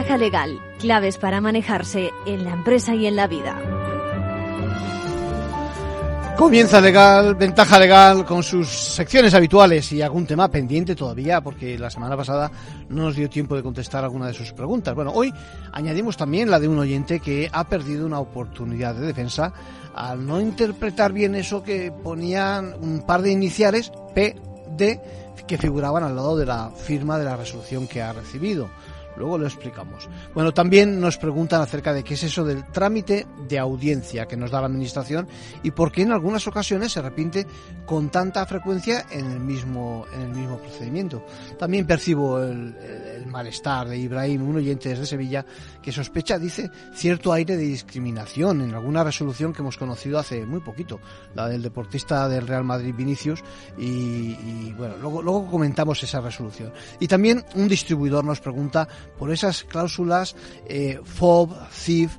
Ventaja legal, claves para manejarse en la empresa y en la vida. Comienza legal, ventaja legal con sus secciones habituales y algún tema pendiente todavía porque la semana pasada no nos dio tiempo de contestar alguna de sus preguntas. Bueno, hoy añadimos también la de un oyente que ha perdido una oportunidad de defensa al no interpretar bien eso que ponían un par de iniciales P, D, que figuraban al lado de la firma de la resolución que ha recibido. Luego lo explicamos. Bueno, también nos preguntan acerca de qué es eso del trámite de audiencia que nos da la Administración y por qué en algunas ocasiones se repite con tanta frecuencia en el mismo, en el mismo procedimiento. También percibo el, el malestar de Ibrahim, un oyente desde Sevilla, que sospecha, dice, cierto aire de discriminación en alguna resolución que hemos conocido hace muy poquito, la del deportista del Real Madrid Vinicius, y, y bueno, luego, luego comentamos esa resolución. Y también un distribuidor nos pregunta por esas cláusulas eh, FOB, CIF,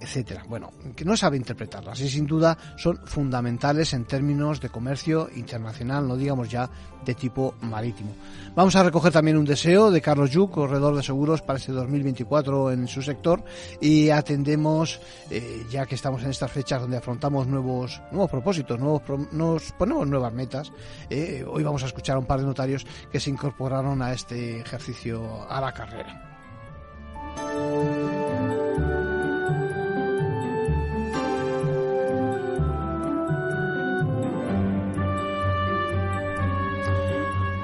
etcétera. Bueno, que no sabe interpretarlas y sin duda son fundamentales en términos de comercio internacional, no digamos ya de tipo marítimo. Vamos a recoger también un deseo de Carlos Yu, corredor de seguros para este 2024 en su sector y atendemos, eh, ya que estamos en estas fechas donde afrontamos nuevos, nuevos propósitos, nuevos nos ponemos nuevas metas. Eh, hoy vamos a escuchar a un par de notarios que se incorporaron a este ejercicio a la carrera.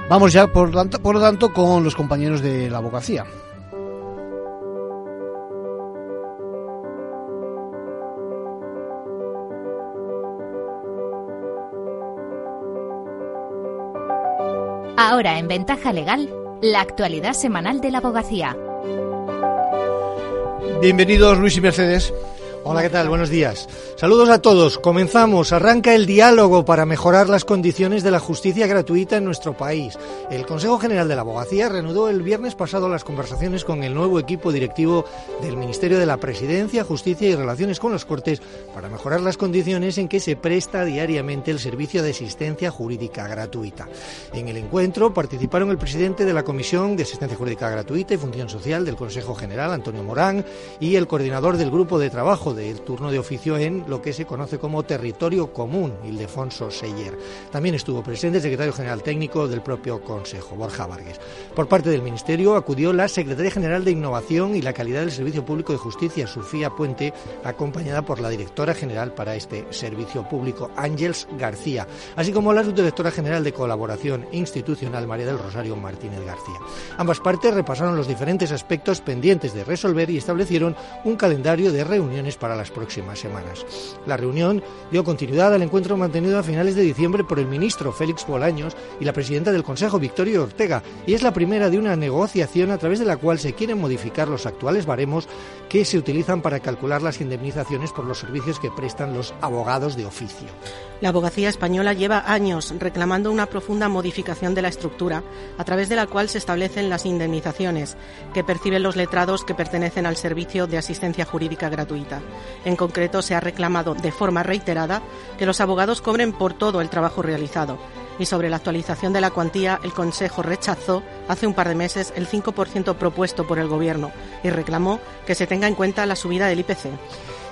Vamos ya, por, por lo tanto, con los compañeros de la abogacía. Ahora en Ventaja Legal, la actualidad semanal de la abogacía. Bienvenidos Luis y Mercedes. Hola, ¿qué tal? Buenos días. Saludos a todos. Comenzamos. Arranca el diálogo para mejorar las condiciones de la justicia gratuita en nuestro país. El Consejo General de la Abogacía reanudó el viernes pasado las conversaciones con el nuevo equipo directivo del Ministerio de la Presidencia, Justicia y Relaciones con las Cortes para mejorar las condiciones en que se presta diariamente el servicio de asistencia jurídica gratuita. En el encuentro participaron el presidente de la Comisión de Asistencia Jurídica Gratuita y Función Social del Consejo General, Antonio Morán, y el coordinador del grupo de trabajo del turno de oficio en lo que se conoce como territorio común, Ildefonso Seyer. También estuvo presente el secretario general técnico del propio Consejo, Borja Vargas. Por parte del Ministerio acudió la secretaria general de Innovación y la Calidad del Servicio Público de Justicia, Sofía Puente, acompañada por la directora general para este servicio público, Ángels García, así como la subdirectora general de Colaboración Institucional, María del Rosario Martínez García. Ambas partes repasaron los diferentes aspectos pendientes de resolver y establecieron un calendario de reuniones para las próximas semanas. La reunión dio continuidad al encuentro mantenido a finales de diciembre por el ministro Félix Bolaños y la presidenta del Consejo, Victoria Ortega, y es la primera de una negociación a través de la cual se quieren modificar los actuales baremos que se utilizan para calcular las indemnizaciones por los servicios que prestan los abogados de oficio. La abogacía española lleva años reclamando una profunda modificación de la estructura, a través de la cual se establecen las indemnizaciones que perciben los letrados que pertenecen al servicio de asistencia jurídica gratuita. En concreto, se ha reclamado de forma reiterada que los abogados cobren por todo el trabajo realizado. Y sobre la actualización de la cuantía, el Consejo rechazó hace un par de meses el 5% propuesto por el Gobierno y reclamó que se tenga en cuenta la subida del IPC.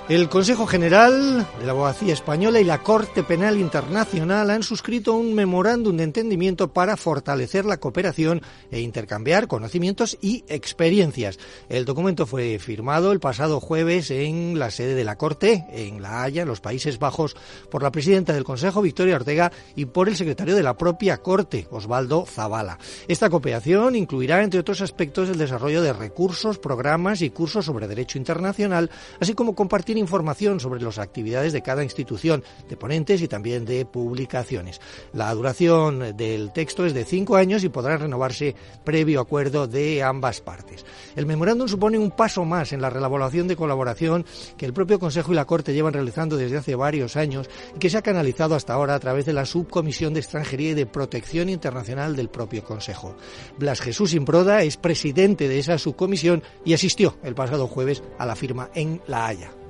El Consejo General de la Abogacía Española y la Corte Penal Internacional han suscrito un memorándum de entendimiento para fortalecer la cooperación e intercambiar conocimientos y experiencias. El documento fue firmado el pasado jueves en la sede de la Corte, en La Haya, en los Países Bajos, por la presidenta del Consejo, Victoria Ortega, y por el secretario de la propia Corte, Osvaldo Zavala. Esta cooperación incluirá, entre otros aspectos, el desarrollo de recursos, programas y cursos sobre derecho internacional, así como compartir información sobre las actividades de cada institución, de ponentes y también de publicaciones. La duración del texto es de cinco años y podrá renovarse previo acuerdo de ambas partes. El memorándum supone un paso más en la relaboración de colaboración que el propio Consejo y la Corte llevan realizando desde hace varios años y que se ha canalizado hasta ahora a través de la Subcomisión de Extranjería y de Protección Internacional del propio Consejo. Blas Jesús Improda es presidente de esa subcomisión y asistió el pasado jueves a la firma en La Haya.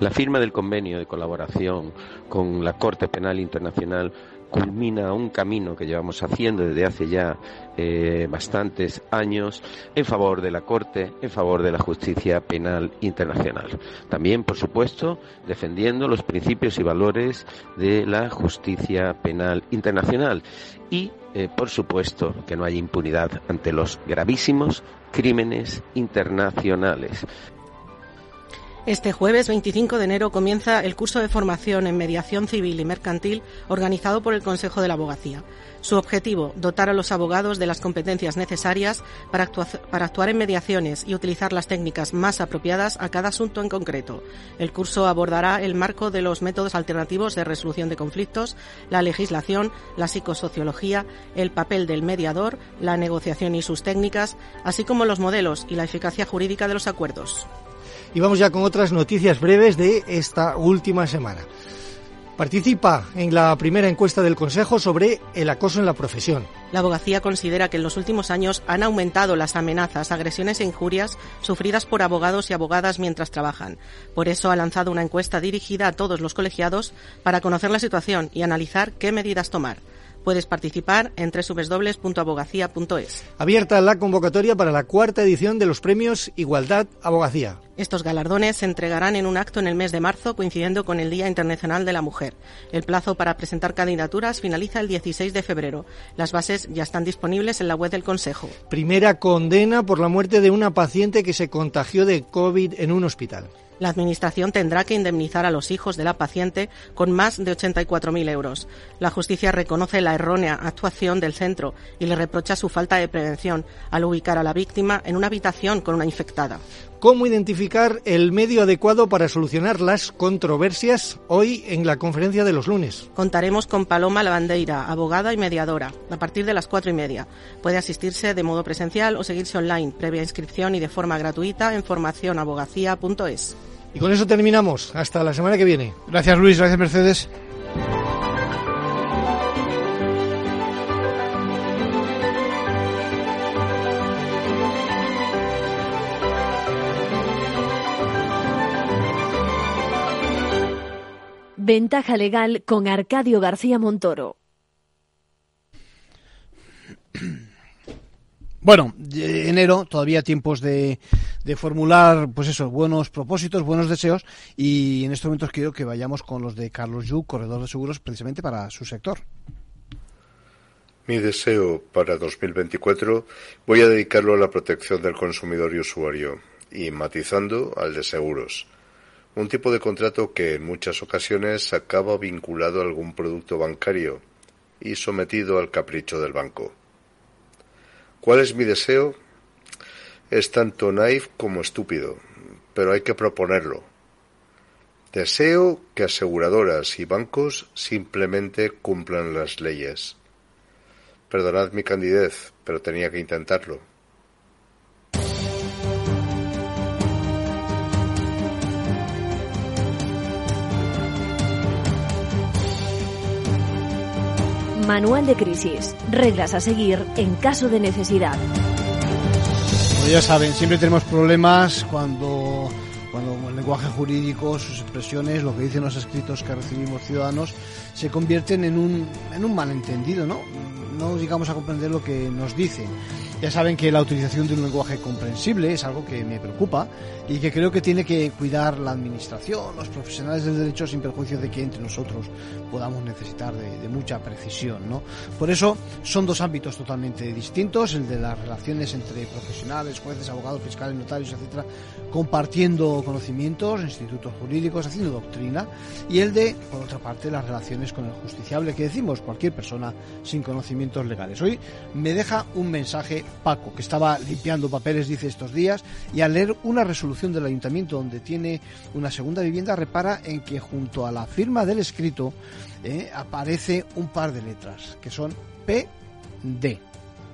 La firma del convenio de colaboración con la Corte Penal Internacional culmina un camino que llevamos haciendo desde hace ya eh, bastantes años en favor de la Corte, en favor de la justicia penal internacional. También, por supuesto, defendiendo los principios y valores de la justicia penal internacional y, eh, por supuesto, que no haya impunidad ante los gravísimos crímenes internacionales. Este jueves 25 de enero comienza el curso de formación en mediación civil y mercantil organizado por el Consejo de la Abogacía. Su objetivo, dotar a los abogados de las competencias necesarias para, actuar en mediaciones y utilizar las técnicas más apropiadas a cada asunto en concreto. El curso abordará el marco de los métodos alternativos de resolución de conflictos, la legislación, la psicosociología, el papel del mediador, la negociación y sus técnicas, así como los modelos y la eficacia jurídica de los acuerdos. Y vamos ya con otras noticias breves de esta última semana. Participa en la primera encuesta del Consejo sobre el acoso en la profesión. La abogacía considera que en los últimos años han aumentado las amenazas, agresiones e injurias sufridas por abogados y abogadas mientras trabajan. Por eso ha lanzado una encuesta dirigida a todos los colegiados para conocer la situación y analizar qué medidas tomar. Puedes participar en www.abogacía.es. Abierta la convocatoria para la cuarta edición de los premios Igualdad Abogacía. Estos galardones se entregarán en un acto en el mes de marzo coincidiendo con el Día Internacional de la Mujer. El plazo para presentar candidaturas finaliza el 16 de febrero. Las bases ya están disponibles en la web del Consejo. Primera condena por la muerte de una paciente que se contagió de COVID en un hospital la Administración tendrá que indemnizar a los hijos de la paciente con más de 84.000 euros. La justicia reconoce la errónea actuación del centro y le reprocha su falta de prevención al ubicar a la víctima en una habitación con una infectada. ¿Cómo identificar el medio adecuado para solucionar las controversias hoy en la conferencia de los lunes? Contaremos con Paloma Lavandeira, abogada y mediadora, a partir de las cuatro y media. Puede asistirse de modo presencial o seguirse online, previa inscripción y de forma gratuita en formacionabogacía.es. Y con eso terminamos. Hasta la semana que viene. Gracias Luis, gracias Mercedes. Ventaja legal con Arcadio García Montoro. Bueno, enero, todavía tiempos de, formular, pues eso, buenos propósitos, buenos deseos, y en estos momentos quiero que vayamos con los de Carlos Yu, corredor de seguros, precisamente para su sector. Mi deseo para 2024 voy a dedicarlo a la protección del consumidor y usuario, y matizando al de seguros. Un tipo de contrato que en muchas ocasiones acaba vinculado a algún producto bancario y sometido al capricho del banco. ¿Cuál es mi deseo? Es tanto naif como estúpido, pero hay que proponerlo. Deseo que aseguradoras y bancos simplemente cumplan las leyes. Perdonad mi candidez, pero tenía que intentarlo. Manual de crisis. Reglas a seguir en caso de necesidad. Como ya saben, siempre tenemos problemas cuando cuando el lenguaje jurídico, sus expresiones, lo que dicen los escritos que recibimos ciudadanos, se convierten en un, en un malentendido, ¿no? No llegamos a comprender lo que nos dicen. Ya saben que la utilización de un lenguaje comprensible es algo que me preocupa y que creo que tiene que cuidar la administración, los profesionales del derecho, sin perjuicio de que entre nosotros podamos necesitar de, mucha precisión. ¿no? Por eso son dos ámbitos totalmente distintos, el de las relaciones entre profesionales, jueces, abogados, fiscales, notarios, etcétera, compartiendo conocimientos, institutos jurídicos, haciendo doctrina, y el de, por otra parte, las relaciones con el justiciable, que decimos cualquier persona sin conocimientos legales. Hoy me deja un mensaje Paco, que estaba limpiando papeles, dice estos días, y al leer una resolución del ayuntamiento donde tiene una segunda vivienda, repara en que junto a la firma del escrito eh, aparece un par de letras, que son PD.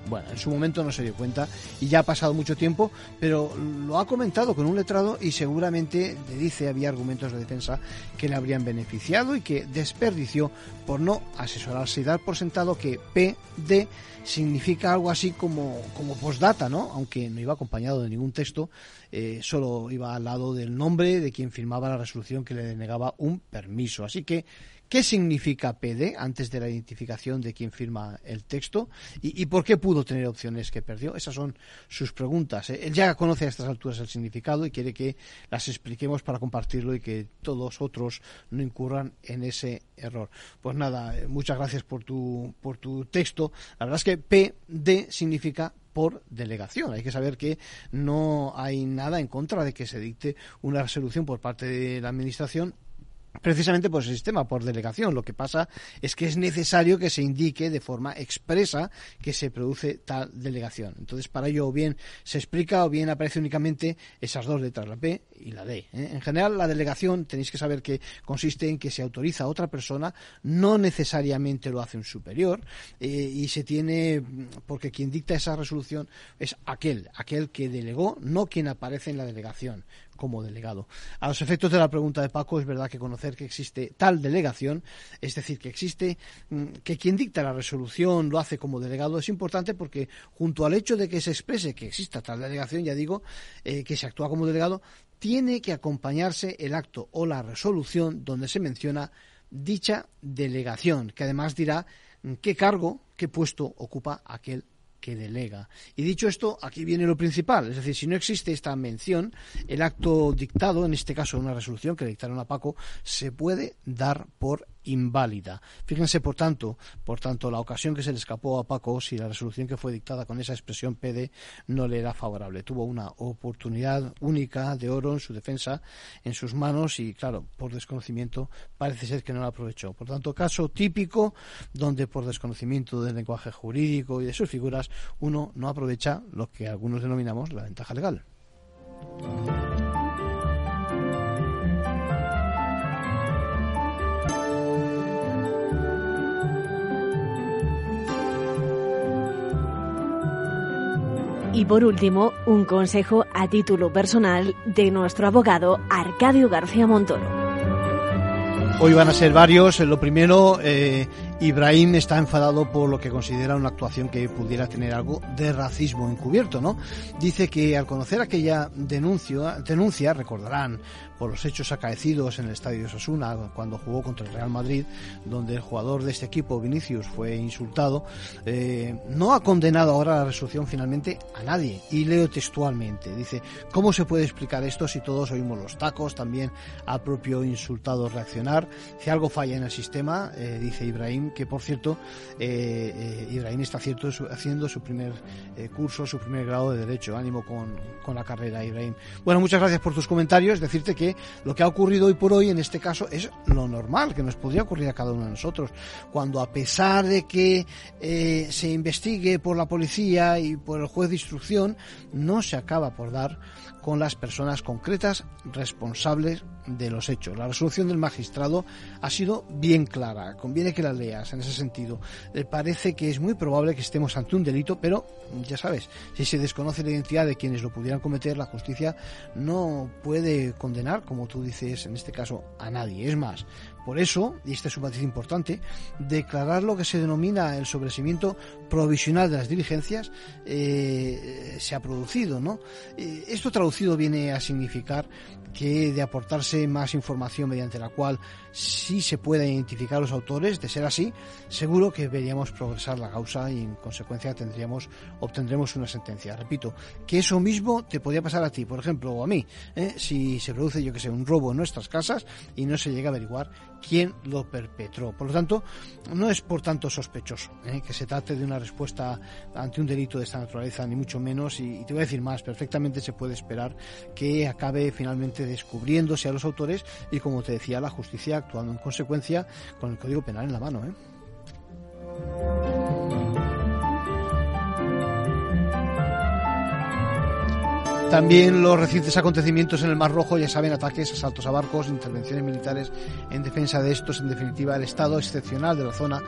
Bueno, en su momento no se dio cuenta y ya ha pasado mucho tiempo, pero lo ha comentado con un letrado y seguramente le dice había argumentos de defensa que le habrían beneficiado y que desperdició por no asesorarse y dar por sentado que PD significa algo así como, como postdata, ¿no? Aunque no iba acompañado de ningún texto, eh, solo iba al lado del nombre de quien firmaba la resolución que le denegaba un permiso. Así que ¿Qué significa PD antes de la identificación de quien firma el texto? ¿Y, por qué pudo tener opciones que perdió? Esas son sus preguntas. ¿eh? Él ya conoce a estas alturas el significado y quiere que las expliquemos para compartirlo y que todos otros no incurran en ese error. Pues nada, eh, muchas gracias por tu, por tu texto. La verdad es que PD significa por delegación. Hay que saber que no hay nada en contra de que se dicte una resolución por parte de la Administración precisamente por ese sistema, por delegación. Lo que pasa es que es necesario que se indique de forma expresa que se produce tal delegación. Entonces, para ello, o bien se explica o bien aparece únicamente esas dos letras, la P y la D. ¿eh? En general, la delegación tenéis que saber que consiste en que se autoriza a otra persona, no necesariamente lo hace un superior, eh, y se tiene, porque quien dicta esa resolución es aquel, aquel que delegó, no quien aparece en la delegación como delegado. A los efectos de la pregunta de Paco, es verdad que conocer que existe tal delegación, es decir, que existe, mm, que quien dicta la resolución lo hace como delegado, es importante porque junto al hecho de que se exprese que exista tal delegación, ya digo, eh, que se actúa como delegado, tiene que acompañarse el acto o la resolución donde se menciona dicha delegación, que además dirá mm, qué cargo, qué puesto ocupa aquel que delega. Y dicho esto, aquí viene lo principal, es decir, si no existe esta mención, el acto dictado, en este caso una resolución que dictaron a Paco, se puede dar por inválida. Fíjense, por tanto, por tanto, la ocasión que se le escapó a Paco, si la resolución que fue dictada con esa expresión PD no le era favorable. Tuvo una oportunidad única de oro en su defensa, en sus manos, y claro, por desconocimiento parece ser que no la aprovechó. Por tanto, caso típico donde por desconocimiento del lenguaje jurídico y de sus figuras uno no aprovecha lo que algunos denominamos la ventaja legal. Y por último, un consejo a título personal de nuestro abogado Arcadio García Montoro. Hoy van a ser varios. Lo primero, eh, Ibrahim está enfadado por lo que considera una actuación que pudiera tener algo de racismo encubierto, ¿no? Dice que al conocer aquella denuncia, denuncia recordarán por los hechos acaecidos en el estadio de Osasuna cuando jugó contra el Real Madrid, donde el jugador de este equipo, Vinicius, fue insultado, eh, no ha condenado ahora la resolución finalmente a nadie. Y leo textualmente, dice, ¿cómo se puede explicar esto si todos oímos los tacos, también al propio insultado reaccionar? Si algo falla en el sistema, eh, dice Ibrahim, que por cierto, eh, Ibrahim está haciendo su primer curso, su primer grado de Derecho. Ánimo con, con la carrera, Ibrahim. Bueno, muchas gracias por tus comentarios. Decirte que lo que ha ocurrido hoy por hoy en este caso es lo normal que nos podría ocurrir a cada uno de nosotros. Cuando a pesar de que eh, se investigue por la policía y por el juez de instrucción, no se acaba por dar con las personas concretas responsables de los hechos. La resolución del magistrado ha sido bien clara, conviene que la leas en ese sentido. Le parece que es muy probable que estemos ante un delito, pero ya sabes, si se desconoce la identidad de quienes lo pudieran cometer, la justicia no puede condenar, como tú dices en este caso, a nadie. Es más, por eso, y este es un matiz importante, declarar lo que se denomina el sobreseimiento provisional de las diligencias eh, se ha producido, ¿no? Eh, esto traducido viene a significar que de aportarse más información mediante la cual sí se pueda identificar los autores, de ser así, seguro que veríamos progresar la causa y en consecuencia tendríamos, obtendremos una sentencia. Repito, que eso mismo te podría pasar a ti, por ejemplo, o a mí, ¿eh? si se produce, yo que sé, un robo en nuestras casas y no se llega a averiguar quién lo perpetró. Por lo tanto, no es por tanto sospechoso ¿eh? que se trate de una respuesta ante un delito de esta naturaleza, ni mucho menos, y, te voy a decir más, perfectamente se puede esperar que acabe finalmente descubriéndose a los autores y, como te decía, la justicia actuando en consecuencia con el Código Penal en la mano. ¿eh? También los recientes acontecimientos en el Mar Rojo, ya saben, ataques, asaltos a barcos, intervenciones militares en defensa de estos, en definitiva, el estado excepcional de la zona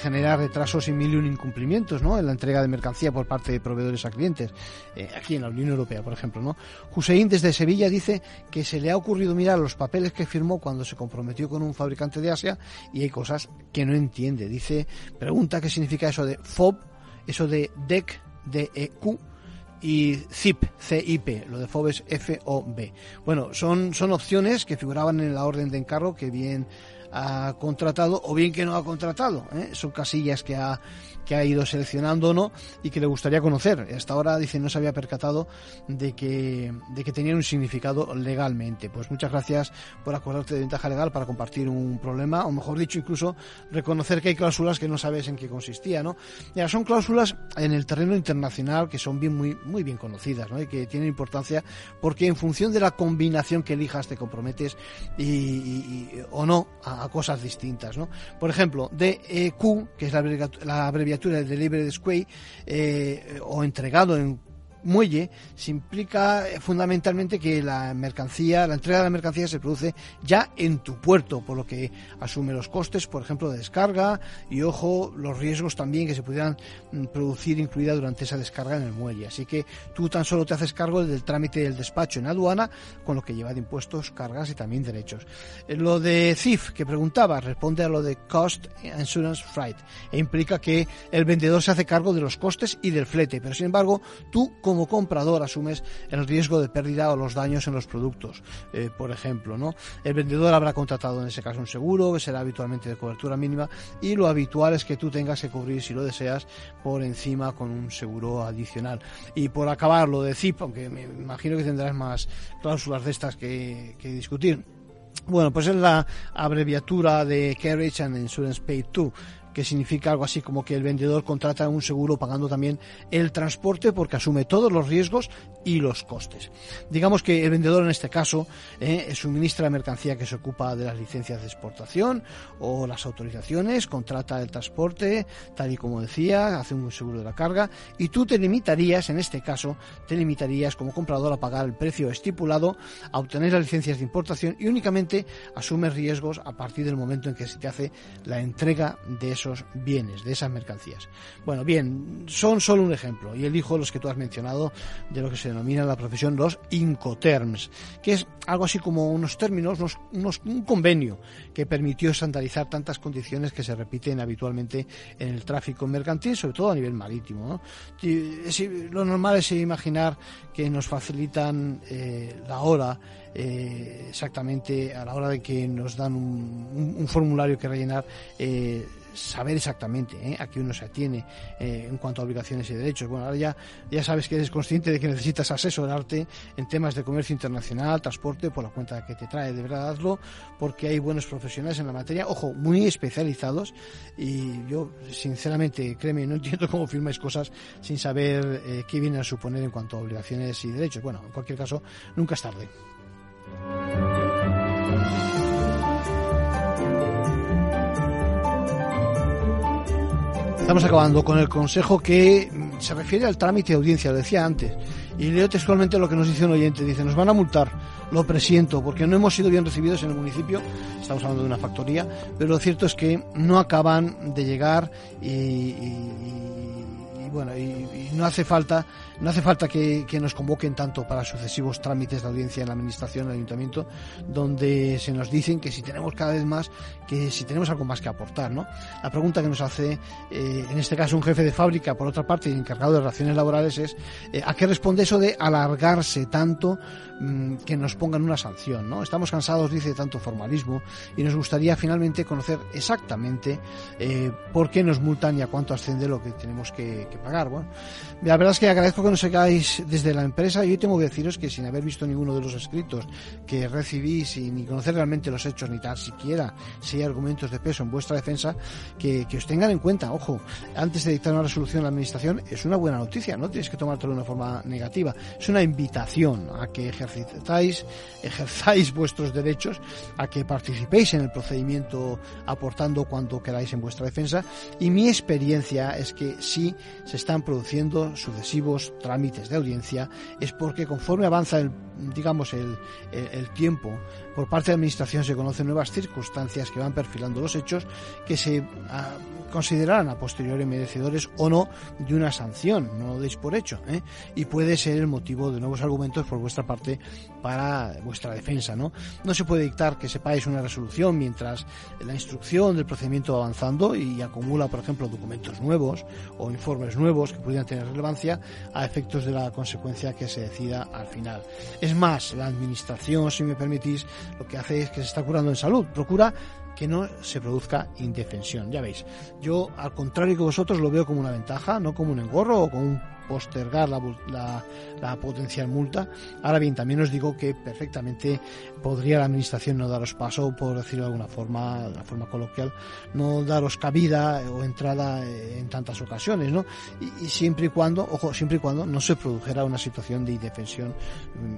genera retrasos y mil y un incumplimientos ¿no? en la entrega de mercancía por parte de proveedores a clientes, eh, aquí en la Unión Europea, por ejemplo. ¿no? Hussein desde Sevilla dice que se le ha ocurrido mirar los papeles que firmó cuando se comprometió con un fabricante de Asia y hay cosas que no entiende. Dice, pregunta qué significa eso de FOB, eso de DEC, DEQ, y ZIP, CIP, lo de FOB FOB. Bueno, son, son opciones que figuraban en la orden de encargo que bien ha contratado o bien que no ha contratado. ¿eh? Son casillas que ha que ha ido seleccionando o no y que le gustaría conocer. Hasta ahora dice no se había percatado de que, de que tenían un significado legalmente. Pues muchas gracias por acordarte de ventaja legal para compartir un problema, o mejor dicho, incluso reconocer que hay cláusulas que no sabes en qué consistía, ¿no? Ya, son cláusulas en el terreno internacional que son bien, muy, muy bien conocidas, ¿no? Y que tienen importancia porque en función de la combinación que elijas te comprometes y, o no a, cosas distintas, ¿no? Por ejemplo, DEQ, que es la, la de Delivery Square eh, o entregado en muelle se implica eh, fundamentalmente que la mercancía, la entrega de la mercancía se produce ya en tu puerto, por lo que asume los costes, por ejemplo, de descarga y ojo, los riesgos también que se pudieran mm, producir incluida durante esa descarga en el muelle. Así que tú tan solo te haces cargo del trámite del despacho en aduana, con lo que lleva de impuestos, cargas y también derechos. Eh, lo de CIF que preguntaba responde a lo de Cost Insurance Freight e implica que el vendedor se hace cargo de los costes y del flete, pero sin embargo tú como comprador asumes el riesgo de pérdida o los daños en los productos, eh, por ejemplo, ¿no? El vendedor habrá contratado en ese caso un seguro, que será habitualmente de cobertura mínima, y lo habitual es que tú tengas que cubrir, si lo deseas, por encima con un seguro adicional. Y por acabar lo de ZIP, aunque me imagino que tendrás más cláusulas de estas que, discutir. Bueno, pues es la abreviatura de Carriage and Insurance Paid To que significa algo así como que el vendedor contrata un seguro pagando también el transporte porque asume todos los riesgos y los costes. Digamos que el vendedor en este caso eh, suministra la mercancía que se ocupa de las licencias de exportación o las autorizaciones, contrata el transporte, tal y como decía, hace un seguro de la carga y tú te limitarías, en este caso, te limitarías como comprador a pagar el precio estipulado, a obtener las licencias de importación y únicamente asumes riesgos a partir del momento en que se te hace la entrega de esos bienes, de esas mercancías. Bueno, bien, son solo un ejemplo y elijo los que tú has mencionado de lo que se denomina en la profesión los incoterms, que es algo así como unos términos, unos, un convenio que permitió estandarizar tantas condiciones que se repiten habitualmente en el tráfico mercantil, sobre todo a nivel marítimo. Lo normal es imaginar que nos facilitan eh, la hora eh, exactamente a la hora de que nos dan un, formulario que rellenar. Eh, saber exactamente ¿eh? a qué uno se atiene eh, en cuanto a obligaciones y derechos. Bueno, ahora ya, ya sabes que eres consciente de que necesitas asesorarte en temas de comercio internacional, transporte, por la cuenta que te trae. De verdad, hazlo porque hay buenos profesionales en la materia, ojo, muy especializados y yo, sinceramente, créeme, no entiendo cómo firmáis cosas sin saber eh, qué vienen a suponer en cuanto a obligaciones y derechos. Bueno, en cualquier caso, nunca es tarde. Estamos acabando con el consejo que se refiere al trámite de audiencia, lo decía antes. Y leo textualmente lo que nos dice un oyente. Dice, nos van a multar, lo presiento, porque no hemos sido bien recibidos en el municipio. Estamos hablando de una factoría, pero lo cierto es que no acaban de llegar y, bueno, y, no hace falta, no hace falta que, nos convoquen tanto para sucesivos trámites de audiencia en la administración, en el ayuntamiento, donde se nos dicen que si tenemos cada vez más, que si tenemos algo más que aportar, ¿no? La pregunta que nos hace, eh, en este caso un jefe de fábrica, por otra parte, encargado de relaciones laborales, es eh, ¿a qué responde eso de alargarse tanto mm, que nos pongan una sanción, ¿no? Estamos cansados, dice, de tanto formalismo y nos gustaría finalmente conocer exactamente eh, por qué nos multan y a cuánto asciende lo que tenemos que, que pagar. Bueno, la verdad es que agradezco que nos desde la empresa y hoy tengo que deciros que sin haber visto ninguno de los escritos que recibís y ni conocer realmente los hechos ni tan siquiera si hay argumentos de peso en vuestra defensa, que, os tengan en cuenta. Ojo, antes de dictar una resolución a la administración es una buena noticia, no tienes que tomártelo de una forma negativa. Es una invitación a que ejercitáis, ejerzáis vuestros derechos, a que participéis en el procedimiento aportando cuanto queráis en vuestra defensa. Y mi experiencia es que si se están produciendo sucesivos trámites de audiencia es porque conforme avanza el, digamos, el, el, tiempo, por parte de la Administración se conocen nuevas circunstancias que van perfilando los hechos que se ah, considerarán a posteriori merecedores o no de una sanción, no lo deis por hecho, ¿eh? y puede ser el motivo de nuevos argumentos por vuestra parte para vuestra defensa. No, no se puede dictar que sepáis una resolución mientras la instrucción del procedimiento va avanzando y acumula, por ejemplo, documentos nuevos o informes nuevos que pudieran tener relevancia a efectos de la consecuencia que se decida al final. Es más, la administración, si me permitís, lo que hace es que se está curando en salud, procura que no se produzca indefensión. Ya veis, yo al contrario que vosotros lo veo como una ventaja, no como un engorro o como un postergar la, la, potencial multa. Ahora bien, también os digo que perfectamente podría la Administración no daros paso, por decirlo de alguna forma, de la forma coloquial, no daros cabida o entrada en tantas ocasiones, ¿no? Y, siempre y cuando, ojo, siempre y cuando no se produjera una situación de indefensión,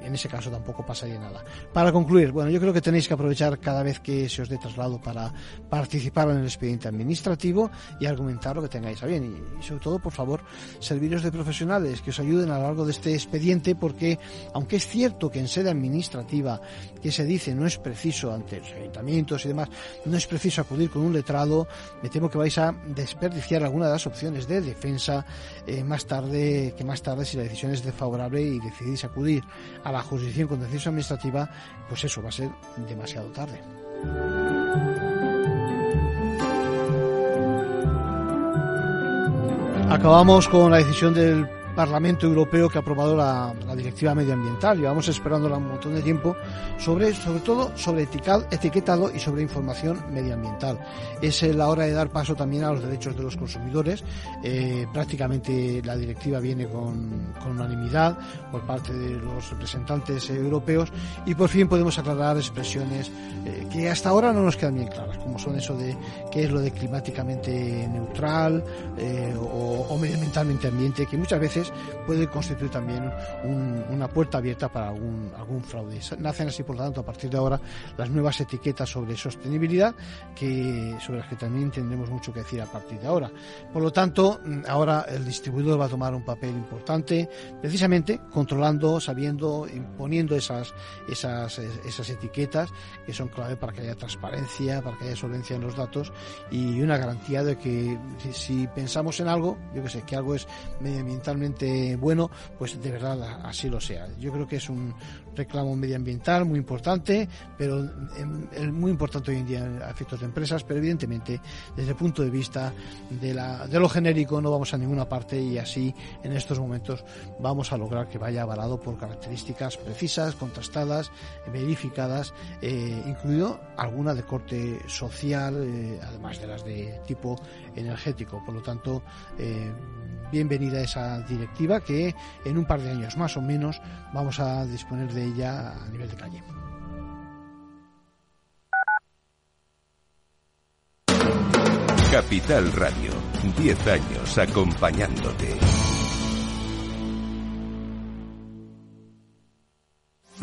en ese caso tampoco pasaría nada. Para concluir, bueno, yo creo que tenéis que aprovechar cada vez que se os dé traslado para participar en el expediente administrativo y argumentar lo que tengáis a bien. Y, y sobre todo, por favor, serviros de profesor que os ayuden a lo largo de este expediente porque aunque es cierto que en sede administrativa que se dice no es preciso ante los ayuntamientos y demás, no es preciso acudir con un letrado, me temo que vais a desperdiciar alguna de las opciones de defensa eh, más tarde, que más tarde si la decisión es desfavorable y decidís acudir a la jurisdicción contencioso administrativa, pues eso va a ser demasiado tarde. Acabamos con la decisión del Parlamento Europeo que ha aprobado la, directiva medioambiental. Llevamos esperándola un montón de tiempo, sobre, sobre todo sobre etiquetado y sobre información medioambiental. Es la hora de dar paso también a los derechos de los consumidores. Eh, prácticamente la directiva viene con, unanimidad por parte de los representantes europeos y por fin podemos aclarar expresiones eh, que hasta ahora no nos quedan bien claras, como son eso de qué es lo de climáticamente neutral eh, o, o medioambientalmente ambiente, que muchas veces puede constituir también una puerta abierta para algún, algún fraude. Nacen así, por lo tanto, a partir de ahora las nuevas etiquetas sobre sostenibilidad, que, sobre las que también tendremos mucho que decir a partir de ahora. Por lo tanto, ahora el distribuidor va a tomar un papel importante, precisamente controlando, sabiendo, imponiendo esas, esas, esas etiquetas que son clave para que haya transparencia, para que haya solvencia en los datos y una garantía de que si pensamos en algo, yo que sé, que algo es medioambientalmente bueno, pues de verdad así lo sea. Yo creo que es un reclamo medioambiental muy importante, pero muy importante hoy en día a efectos de empresas, pero evidentemente desde el punto de vista de, la, de lo genérico no vamos a ninguna parte y así en estos momentos vamos a lograr que vaya avalado por características precisas, contrastadas, verificadas, eh, incluido alguna de corte social, eh, además de las de tipo energético. Por lo tanto, eh, bienvenida esa directiva que en un par de años más o menos vamos a disponer de ella a nivel de calle. Capital Radio, 10 años acompañándote.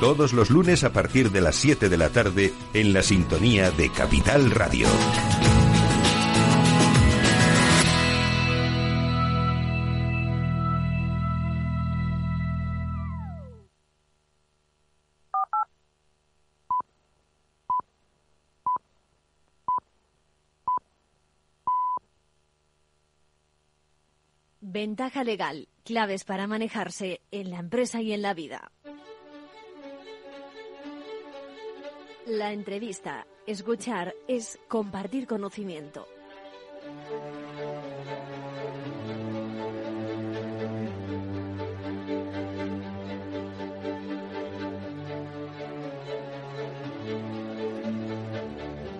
todos los lunes a partir de las 7 de la tarde en la sintonía de Capital Radio. Ventaja legal, claves para manejarse en la empresa y en la vida. La entrevista, escuchar, es compartir conocimiento.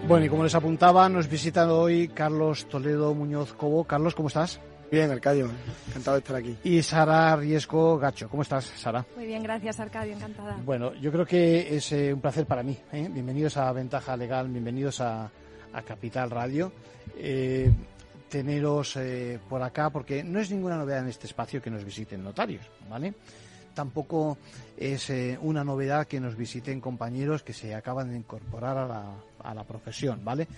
Bueno, y como les apuntaba, nos visita hoy Carlos Toledo Muñoz Cobo. Carlos, ¿cómo estás? Bien, Arcadio, encantado de estar aquí. Y Sara Riesco Gacho, ¿cómo estás, Sara? Muy bien, gracias, Arcadio, encantada. Bueno, yo creo que es eh, un placer para mí. ¿eh? Bienvenidos a Ventaja Legal, bienvenidos a, a Capital Radio. Eh, teneros eh, por acá, porque no es ninguna novedad en este espacio que nos visiten notarios, ¿vale? Tampoco es eh, una novedad que nos visiten compañeros que se acaban de incorporar a la, a la profesión, ¿vale?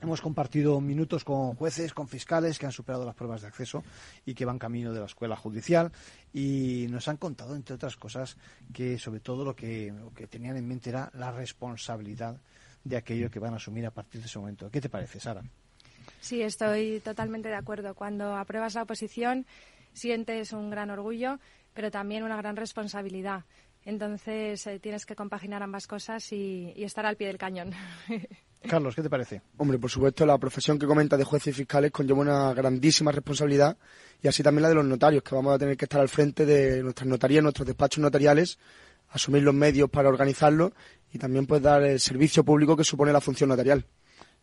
Hemos compartido minutos con jueces, con fiscales que han superado las pruebas de acceso y que van camino de la escuela judicial y nos han contado, entre otras cosas, que sobre todo lo que, tenían en mente era la responsabilidad de aquello que van a asumir a partir de ese momento. ¿Qué te parece, Sara? Sí, estoy totalmente de acuerdo. Cuando apruebas la oposición sientes un gran orgullo, pero también una gran responsabilidad. Entonces eh, tienes que compaginar ambas cosas y estar al pie del cañón. Carlos, ¿qué te parece? Hombre, por supuesto, la profesión que comenta de jueces y fiscales conlleva una grandísima responsabilidad y así también la de los notarios, que vamos a tener que estar al frente de nuestras notarías, nuestros despachos notariales, asumir los medios para organizarlo y también pues dar el servicio público que supone la función notarial.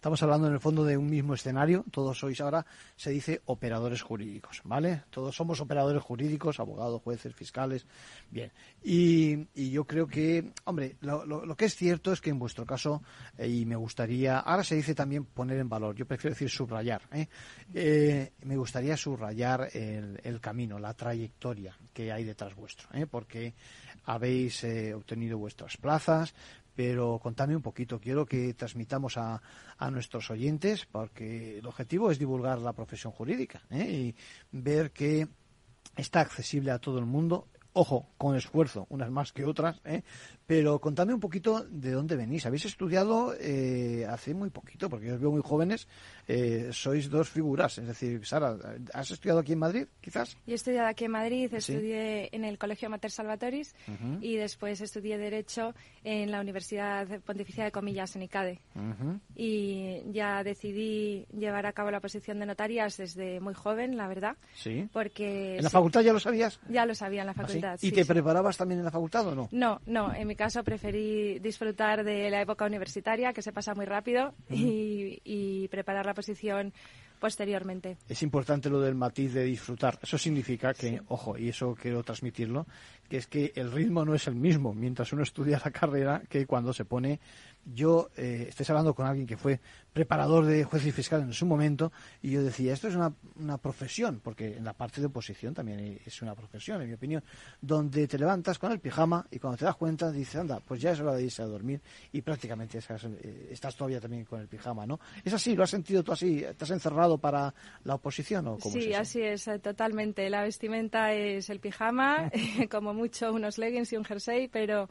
Estamos hablando en el fondo de un mismo escenario. Todos sois ahora, se dice, operadores jurídicos, ¿vale? Todos somos operadores jurídicos, abogados, jueces, fiscales. Bien. Y, yo creo que, hombre, lo, que es cierto es que en vuestro caso, eh, y me gustaría, ahora se dice también poner en valor, yo prefiero decir subrayar, ¿eh? Eh, me gustaría subrayar el, el, camino, la trayectoria que hay detrás vuestro, porque habéis obtenido vuestras plazas, pero contadme un poquito. Quiero que transmitamos a, a, nuestros oyentes, porque el objetivo es divulgar la profesión jurídica ¿eh? y ver que está accesible a todo el mundo. Ojo, con esfuerzo, unas más que otras, ¿eh? pero contadme un poquito de dónde venís. Habéis estudiado eh, hace muy poquito, porque yo os veo muy jóvenes, eh, sois dos figuras. Es decir, Sara, ¿has estudiado aquí en Madrid, quizás? Yo he estudiado aquí en Madrid, estudié en el Colegio Mater Salvatoris uh -huh. y después estudié Derecho en la Universidad Pontificia de Comillas, en ICADE. Uh -huh. Y ya decidí llevar a cabo la posición de notarias desde muy joven, la verdad. Sí. Porque ¿En la facultad ya lo sabías? Ya lo sabía en la facultad. ¿Ah, ¿Y sí, te sí. preparabas también en la facultad o no? No, no. En mi caso preferí disfrutar de la época universitaria, que se pasa muy rápido, uh -huh. y, y preparar la posición posteriormente. Es importante lo del matiz de disfrutar. Eso significa que, sí. ojo, y eso quiero transmitirlo, que es que el ritmo no es el mismo mientras uno estudia la carrera que cuando se pone. Yo eh, estoy hablando con alguien que fue preparador de juez y fiscal en su momento y yo decía, esto es una, una profesión, porque en la parte de oposición también es una profesión, en mi opinión, donde te levantas con el pijama y cuando te das cuenta dices, anda, pues ya es hora de irse a dormir y prácticamente estás, eh, estás todavía también con el pijama, ¿no? ¿Es así? ¿Lo has sentido tú así? ¿Estás encerrado para la oposición o cómo Sí, es así es, eh, totalmente. La vestimenta es el pijama, como mucho unos leggings y un jersey, pero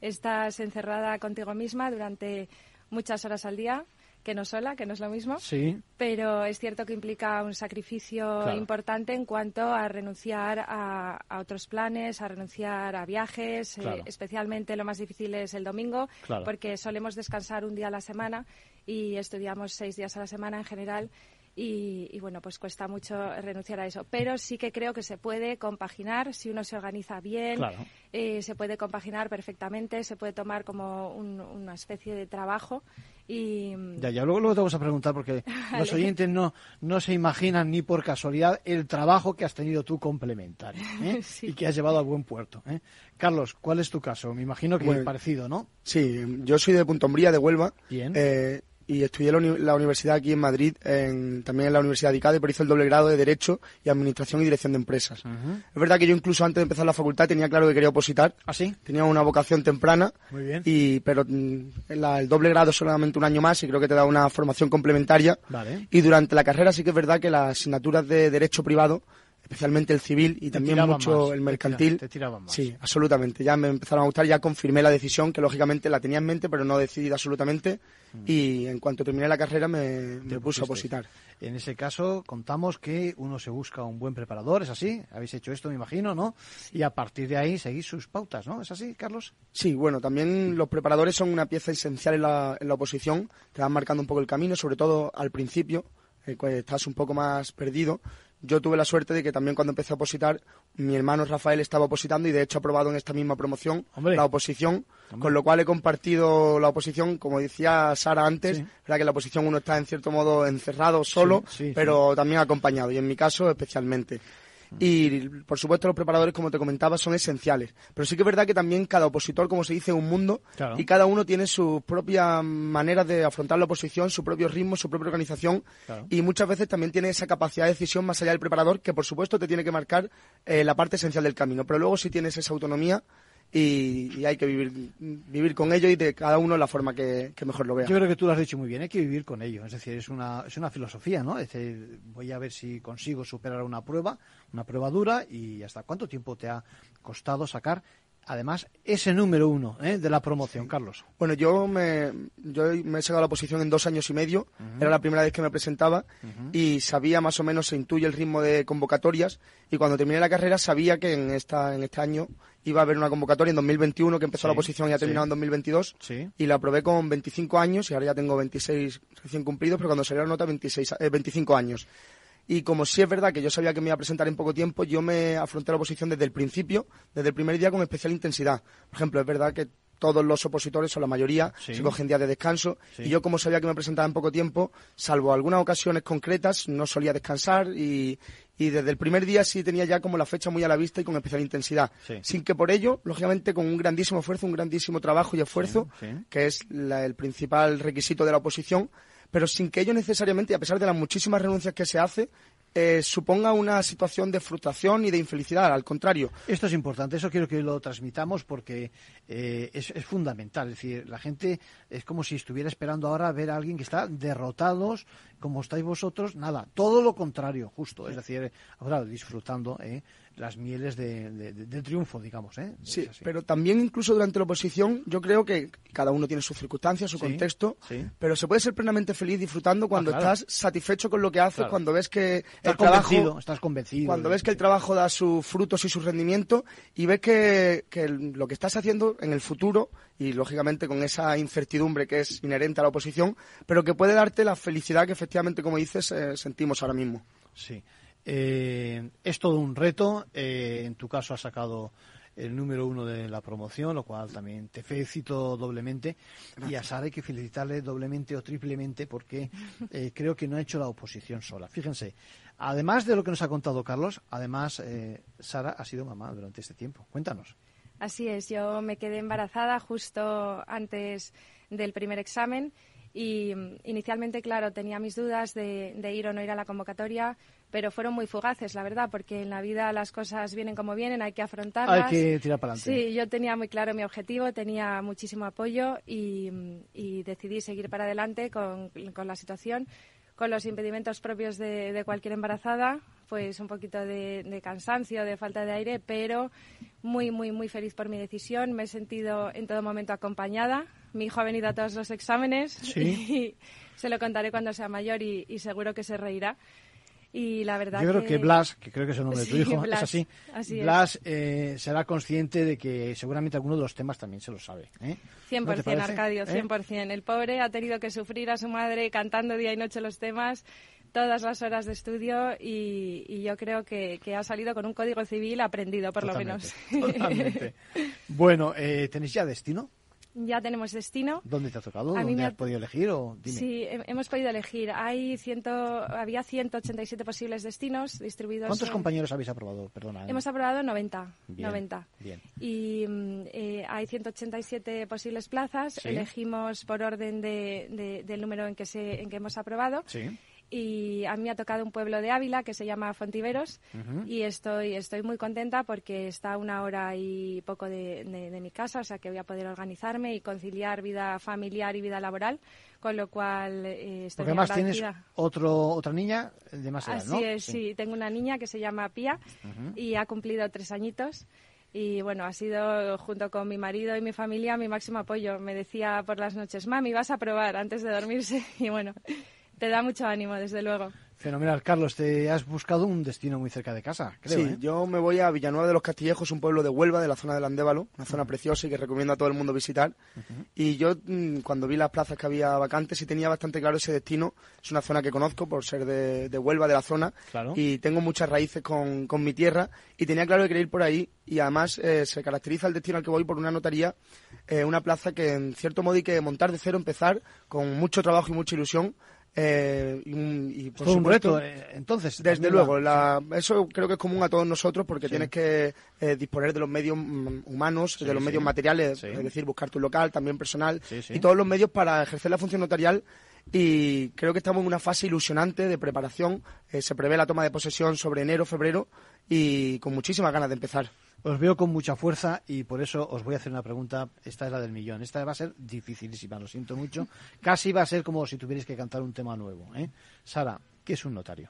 estás encerrada contigo misma durante muchas horas al día que no sola, que no es lo mismo. Sí. Pero es cierto que implica un sacrificio Claro. importante en cuanto a renunciar a, a otros planes, a renunciar a viajes. eh, especialmente lo más difícil es el domingo, Claro. porque solemos descansar un día a la semana y estudiamos seis días a la semana en general. Y, y, bueno, pues cuesta mucho renunciar a eso. Pero sí que creo que se puede compaginar si uno se organiza bien, Claro. eh, se puede compaginar perfectamente, se puede tomar como un- una especie de trabajo y Ya, ya, luego, luego te vamos a preguntar porque los oyentes no, no se imaginan ni por casualidad el trabajo que has tenido tú complementario ¿eh? y que has llevado a buen puerto. ¿eh? Carlos, ¿cuál es tu caso? Me imagino que Bueno, es parecido, ¿no? Sí, yo soy de Punta Umbría, de Huelva. Bien. eh, y estudié la, uni- la universidad aquí en Madrid, en- también en la Universidad de ICADE, pero hice el doble grado de Derecho y Administración y Dirección de Empresas. Es verdad que yo incluso antes de empezar la facultad tenía claro que quería opositar. ¿Ah, sí? Tenía una vocación temprana. Muy bien. Y, pero mm, la- el doble grado solamente un año más y creo que te da una formación complementaria. Vale. Y durante la carrera sí que es verdad que las asignaturas de Derecho Privado especialmente el civil y también mucho el mercantil. Te, tiraban más. Sí, absolutamente. Ya me empezaron a gustar, ya confirmé la decisión, que lógicamente la tenía en mente, pero no decidí absolutamente. Mm. Y en cuanto terminé la carrera me, me puse a opositar. En ese caso, contamos que uno se busca un buen preparador, ¿es así? Habéis hecho esto, me imagino, ¿no? Y a partir de ahí seguís sus pautas, ¿no? ¿Es así, Carlos? Sí, bueno, también los preparadores son una pieza esencial en la, en la oposición, te van marcando un poco el camino, sobre todo al principio, eh, cuando estás un poco más perdido yo tuve la suerte de que también cuando empecé a opositar, mi hermano Rafael estaba opositando y de hecho ha aprobado en esta misma promoción la oposición, con lo cual he compartido la oposición, como decía Sara antes, verdad que la oposición uno está en cierto modo encerrado solo, pero también acompañado y en mi caso especialmente. Y, por supuesto, los preparadores, como te comentaba, son esenciales. Pero sí que es verdad que también cada opositor, como se dice, es un mundo y cada uno tiene sus propias maneras de afrontar la oposición, su propio ritmo, su propia organización y muchas veces también tiene esa capacidad de decisión más allá del preparador que, por supuesto, te tiene que marcar eh, la parte esencial del camino. Pero luego si tienes esa autonomía y, hay que vivir, vivir con ello y de cada uno la forma que, mejor lo vea. Yo creo que tú lo has dicho muy bien, hay que vivir con ello, es decir, es una, es una filosofía, ¿no? Es decir, voy a ver si consigo superar una prueba, una prueba dura y hasta cuánto tiempo te ha costado sacar además, ese número uno ¿eh? de la promoción, Carlos. Bueno, yo me, yo me he sacado la posición en dos años y medio. Era la primera vez que me presentaba y sabía más o menos, se intuye el ritmo de convocatorias. Y cuando terminé la carrera sabía que en, esta, en este año iba a haber una convocatoria en 2021 que empezó la posición y ha terminado en 2022. Y la aprobé con 25 años y ahora ya tengo 26 recién cumplidos, pero cuando salió la nota 26, 25 eh, años. Y como sí es verdad que yo sabía que me iba a presentar en poco tiempo, yo me afronté la oposición desde el principio, desde el primer día con especial intensidad. Por ejemplo, es verdad que todos los opositores, o la mayoría, se cogen días de descanso. Y yo, como sabía que me presentaba en poco tiempo, salvo algunas ocasiones concretas, no solía descansar y, desde el primer día sí tenía ya como la fecha muy a la vista y con especial intensidad. Sin que por ello, lógicamente, con un grandísimo esfuerzo, un grandísimo trabajo y esfuerzo, que es el principal requisito de la oposición, pero sin que ello necesariamente, a pesar de las muchísimas renuncias que se hace, eh, suponga una situación de frustración y de infelicidad, al contrario. Esto es importante, eso quiero que lo transmitamos porque eh, es, fundamental. Es decir, la gente es como si estuviera esperando ahora ver a alguien que está derrotados, como estáis vosotros, nada, todo lo contrario, justo. Es decir, ahora disfrutando. ¿eh? Las mieles de, del triunfo, digamos. ¿eh? Sí, pero también incluso durante la oposición yo creo que cada uno tiene sus circunstancias, su contexto, pero se puede ser plenamente feliz disfrutando cuando ah, estás satisfecho con lo que haces, cuando ves que estás el trabajo... Estás convencido. Cuando ves que el trabajo da sus frutos y su rendimiento y ves que, que lo que estás haciendo en el futuro y lógicamente con esa incertidumbre que es inherente a la oposición, pero que puede darte la felicidad que efectivamente, como dices, eh, sentimos ahora mismo. Sí. Eh, es todo un reto. Eh, en tu caso has sacado el número uno de la promoción, lo cual también te felicito doblemente. Y a Sara hay que felicitarle doblemente o triplemente porque eh, creo que no ha hecho la oposición sola. Fíjense, además de lo que nos ha contado Carlos, además Sara ha sido mamá durante este tiempo. Cuéntanos. Así es, yo me quedé embarazada justo antes del primer examen y inicialmente, claro, tenía mis dudas de, ir o no ir a la convocatoria, pero fueron muy fugaces, la verdad, porque en la vida las cosas vienen como vienen, hay que afrontarlas. Hay que tirar para adelante. Sí, yo tenía muy claro mi objetivo, tenía muchísimo apoyo y, decidí seguir para adelante con, la situación con los impedimentos propios de, cualquier embarazada, pues un poquito de, de, cansancio, de falta de aire, pero muy, muy, muy feliz por mi decisión. Me he sentido en todo momento acompañada. Mi hijo ha venido a todos los exámenes y se lo contaré cuando sea mayor y, seguro que se reirá. Y la verdad Yo creo que, Blas, que creo que es el nombre de tu hijo, es así. Blas eh, será consciente de que seguramente alguno de los temas también se lo sabe. ¿eh? 100% Arcadio, 100%. ¿Eh? El pobre ha tenido que sufrir a su madre cantando día y noche los temas todas las horas de estudio y, yo creo que, ha salido con un código civil aprendido, por lo menos. Totalmente. bueno, eh, ¿tenéis ya destino? Ya tenemos destino. ¿Dónde te ha tocado? ¿Dónde has podido elegir? O Sí, hemos podido elegir. Hay ciento, había 187 posibles destinos distribuidos. ¿Cuántos compañeros habéis aprobado? Perdona. ¿eh? Hemos aprobado 90. 90. Bien. Y mm, eh, hay 187 posibles plazas. Elegimos por orden de, del número en que, se, en que hemos aprobado. Sí y a mí me ha tocado un pueblo de Ávila que se llama Fontiveros y estoy, estoy muy contenta porque está a una hora y poco de, mi casa, o sea que voy a poder organizarme y conciliar vida familiar y vida laboral, con lo cual eh, estoy Porque además tienes otro, otra niña de más edad, Así es, sí. tengo una niña que se llama Pía y ha cumplido tres añitos y bueno, ha sido junto con mi marido y mi familia mi máximo apoyo. Me decía por las noches, mami, vas a probar antes de dormirse y bueno, te da mucho ánimo, desde luego. Fenomenal. Carlos, te has buscado un destino muy cerca de casa, creo. Sí, ¿eh? yo me voy a Villanueva de los Castillejos, un pueblo de Huelva, de la zona del Andévalo, una zona preciosa y que recomiendo a todo el mundo visitar. Y yo, mm, cuando vi las plazas que había vacantes, sí tenía bastante claro ese destino. Es una zona que conozco por ser de, Huelva, de la zona. Y tengo muchas raíces con, mi tierra. Y tenía claro que quería ir por ahí. Y además eh, se caracteriza el destino al que voy por una notaría, eh, una plaza que en cierto modo hay que montar de cero, empezar con mucho trabajo y mucha ilusión eh, y, por un reto, eh, entonces. Desde luego, eso creo que es común a todos nosotros porque tienes que eh, disponer de los medios mm, humanos, de los medios materiales, es decir, buscar tu local, también personal, y todos los medios para ejercer la función notarial. Y creo que estamos en una fase ilusionante de preparación. se prevé la toma de posesión sobre enero, febrero y con muchísimas ganas de empezar. Os veo con mucha fuerza y por eso os voy a hacer una pregunta. Esta es la del millón. Esta va a ser dificilísima, lo siento mucho. Casi va a ser como si tuvierais que cantar un tema nuevo. ¿eh? Sara, ¿qué es un notario?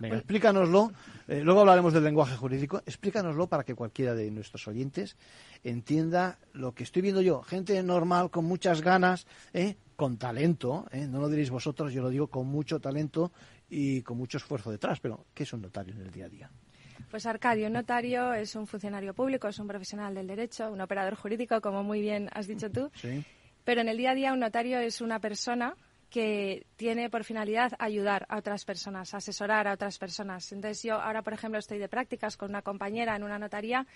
Venga, explícanoslo. Eh, luego hablaremos del lenguaje jurídico. Explícanoslo para que cualquiera de nuestros oyentes entienda lo que estoy viendo yo. Gente normal, con muchas ganas, ¿eh? con talento. ¿eh? No lo diréis vosotros, yo lo digo con mucho talento y con mucho esfuerzo detrás. Pero, ¿qué es un notario en el día a día? Pues Arcadio, un notario es un funcionario público, es un profesional del derecho, un operador jurídico, como muy bien has dicho tú. Pero en el día a día un notario es una persona que tiene por finalidad ayudar a otras personas, asesorar a otras personas. Entonces yo ahora, por ejemplo, estoy de prácticas con una compañera en una notaría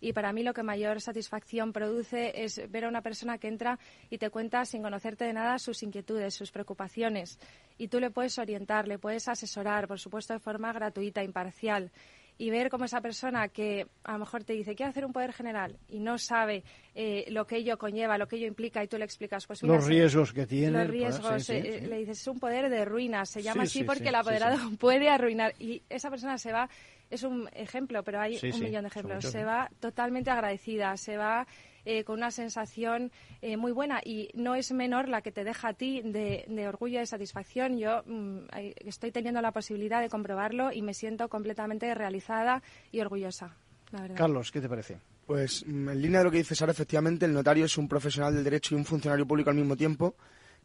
y para mí lo que mayor satisfacción produce es ver a una persona que entra y te cuenta sin conocerte de nada sus inquietudes, sus preocupaciones y tú le puedes orientar, le puedes asesorar, por supuesto de forma gratuita, imparcial y ver cómo esa persona que a lo mejor te dice quiero hacer un poder general y no sabe eh, lo que ello conlleva, lo que ello implica y tú le explicas pues los riesgos que tiene. Los riesgos, eh, le dices es un poder de ruina, se llama así porque el apoderado puede arruinar y esa persona se va es un ejemplo, pero hay un millón de ejemplos. Se va totalmente agradecida, se va eh, con una sensación eh, muy buena y no es menor la que te deja a ti de, orgullo y de satisfacción. Yo mm, estoy teniendo la posibilidad de comprobarlo y me siento completamente realizada y orgullosa. Carlos, ¿qué te parece? Pues mm, en línea de lo que dice Sara, efectivamente el notario es un profesional del derecho y un funcionario público al mismo tiempo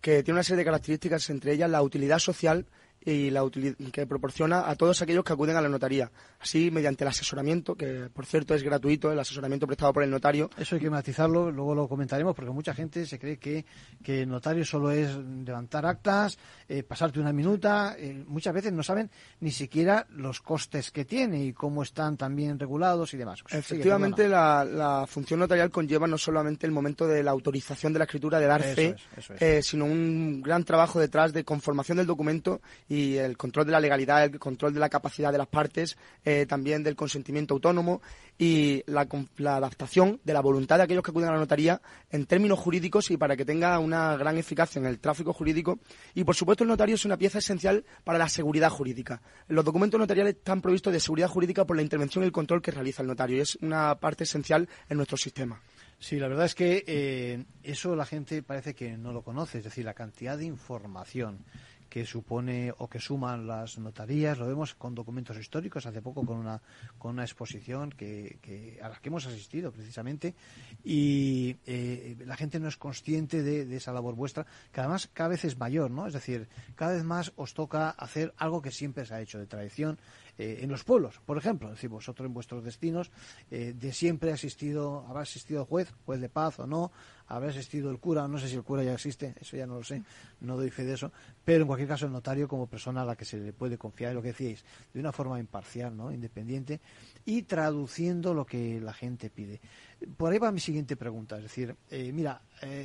que tiene una serie de características, entre ellas la utilidad social y la que proporciona a todos aquellos que acuden a la notaría. Así, mediante el asesoramiento, que por cierto es gratuito, el asesoramiento prestado por el notario. Eso hay que matizarlo, luego lo comentaremos, porque mucha gente se cree que, que el notario solo es levantar actas, eh, pasarte una minuta. Eh, muchas veces no saben ni siquiera los costes que tiene y cómo están también regulados y demás. Efectivamente, la, función notarial conlleva no solamente el momento de la autorización de la escritura, de dar fe, eh, sino un gran trabajo detrás de conformación del documento y el control de la legalidad, el control de la capacidad de las partes, eh, también del consentimiento autónomo y la, adaptación de la voluntad de aquellos que acuden a la notaría en términos jurídicos y para que tenga una gran eficacia en el tráfico jurídico. Y, por supuesto, el notario es una pieza esencial para la seguridad jurídica. Los documentos notariales están provistos de seguridad jurídica por la intervención y el control que realiza el notario y es una parte esencial en nuestro sistema. Sí, la verdad es que eh, eso la gente parece que no lo conoce, es decir, la cantidad de información que supone o que suman las notarías. Lo vemos con documentos históricos, hace poco con una, con una exposición que, a la que hemos asistido precisamente. Y eh, la gente no es consciente de, esa labor vuestra, que además cada vez es mayor, ¿no? Es decir, cada vez más os toca hacer algo que siempre se ha hecho de tradición. Eh, en los pueblos, por ejemplo, es decir, vosotros en vuestros destinos, eh, de siempre ha existido, habrá existido juez, juez de paz o no, habrá existido el cura, no sé si el cura ya existe, eso ya no lo sé, no doy fe de eso, pero en cualquier caso el notario como persona a la que se le puede confiar, lo que decíais, de una forma imparcial, ¿no? independiente, y traduciendo lo que la gente pide. Por ahí va mi siguiente pregunta, es decir, eh, mira,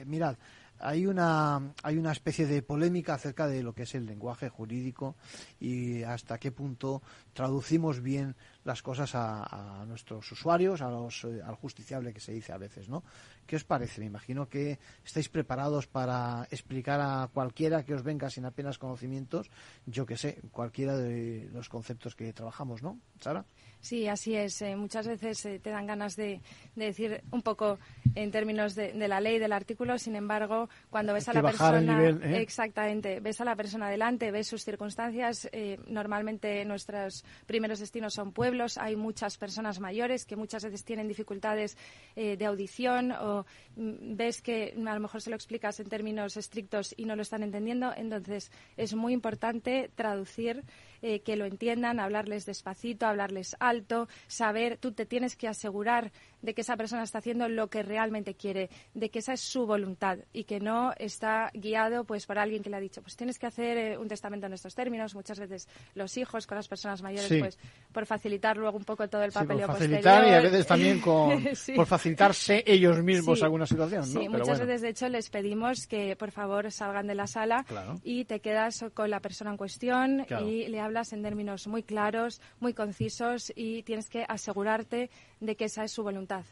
mirad, hay una hay una especie de polémica acerca de lo que es el lenguaje jurídico y hasta qué punto traducimos bien las cosas a, nuestros usuarios, a los, eh, al justiciable que se dice a veces, ¿no? ¿Qué os parece? Me imagino que estáis preparados para explicar a cualquiera que os venga sin apenas conocimientos, yo que sé, cualquiera de los conceptos que trabajamos, ¿no? Sara. Sí, así es. Eh, muchas veces eh, te dan ganas de, decir un poco en términos de, la ley, del artículo. Sin embargo, cuando ves a la persona, ¿eh? exactamente, ves a la persona delante, ves sus circunstancias. normalmente nuestros primeros destinos son pueblos. Hay muchas personas mayores que muchas veces tienen dificultades de audición o mm, ves que a lo mejor se lo explicas en términos estrictos y no lo están entendiendo. Entonces, es muy importante traducir eh, que lo entiendan, hablarles despacito, hablarles alto, saber, tú te tienes que asegurar de que esa persona está haciendo lo que realmente quiere, de que esa es su voluntad y que no está guiado pues por alguien que le ha dicho, pues tienes que hacer eh, un testamento en estos términos. Muchas veces los hijos con las personas mayores, pues por facilitar luego un poco todo el papel sí, por facilitar y a veces también con, por facilitarse ellos mismos alguna situación. ¿no? Sí, muchas veces de hecho les pedimos que por favor salgan de la sala y te quedas con la persona en cuestión y le hablas en términos muy claros, muy concisos y tienes que asegurarte de que esa es su voluntad.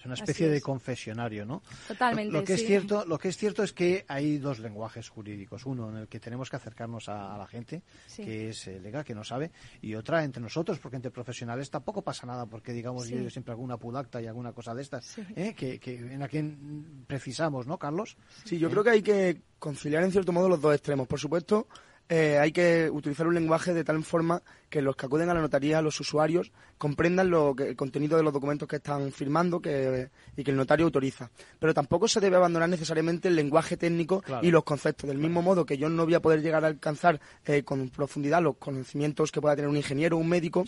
Es una especie de confesionario, ¿no? Totalmente. Lo que es cierto, lo que es cierto es que hay dos lenguajes jurídicos, uno en el que tenemos que acercarnos a, la gente, que es eh, legal, que no sabe, y otra entre nosotros, porque entre profesionales tampoco pasa nada, porque digamos yo siempre alguna pudacta y alguna cosa de estas, ¿eh? que, en la que precisamos, ¿no, Carlos? Sí, yo creo que hay que conciliar en cierto modo los dos extremos. Por supuesto, eh, hay que utilizar un lenguaje de tal forma que los que acuden a la notaría, los usuarios, comprendan lo que, el contenido de los documentos que están firmando que, y que el notario autoriza. Pero tampoco se debe abandonar necesariamente el lenguaje técnico y los conceptos. Del mismo modo que yo no voy a poder llegar a alcanzar eh, con profundidad los conocimientos que pueda tener un ingeniero o un médico,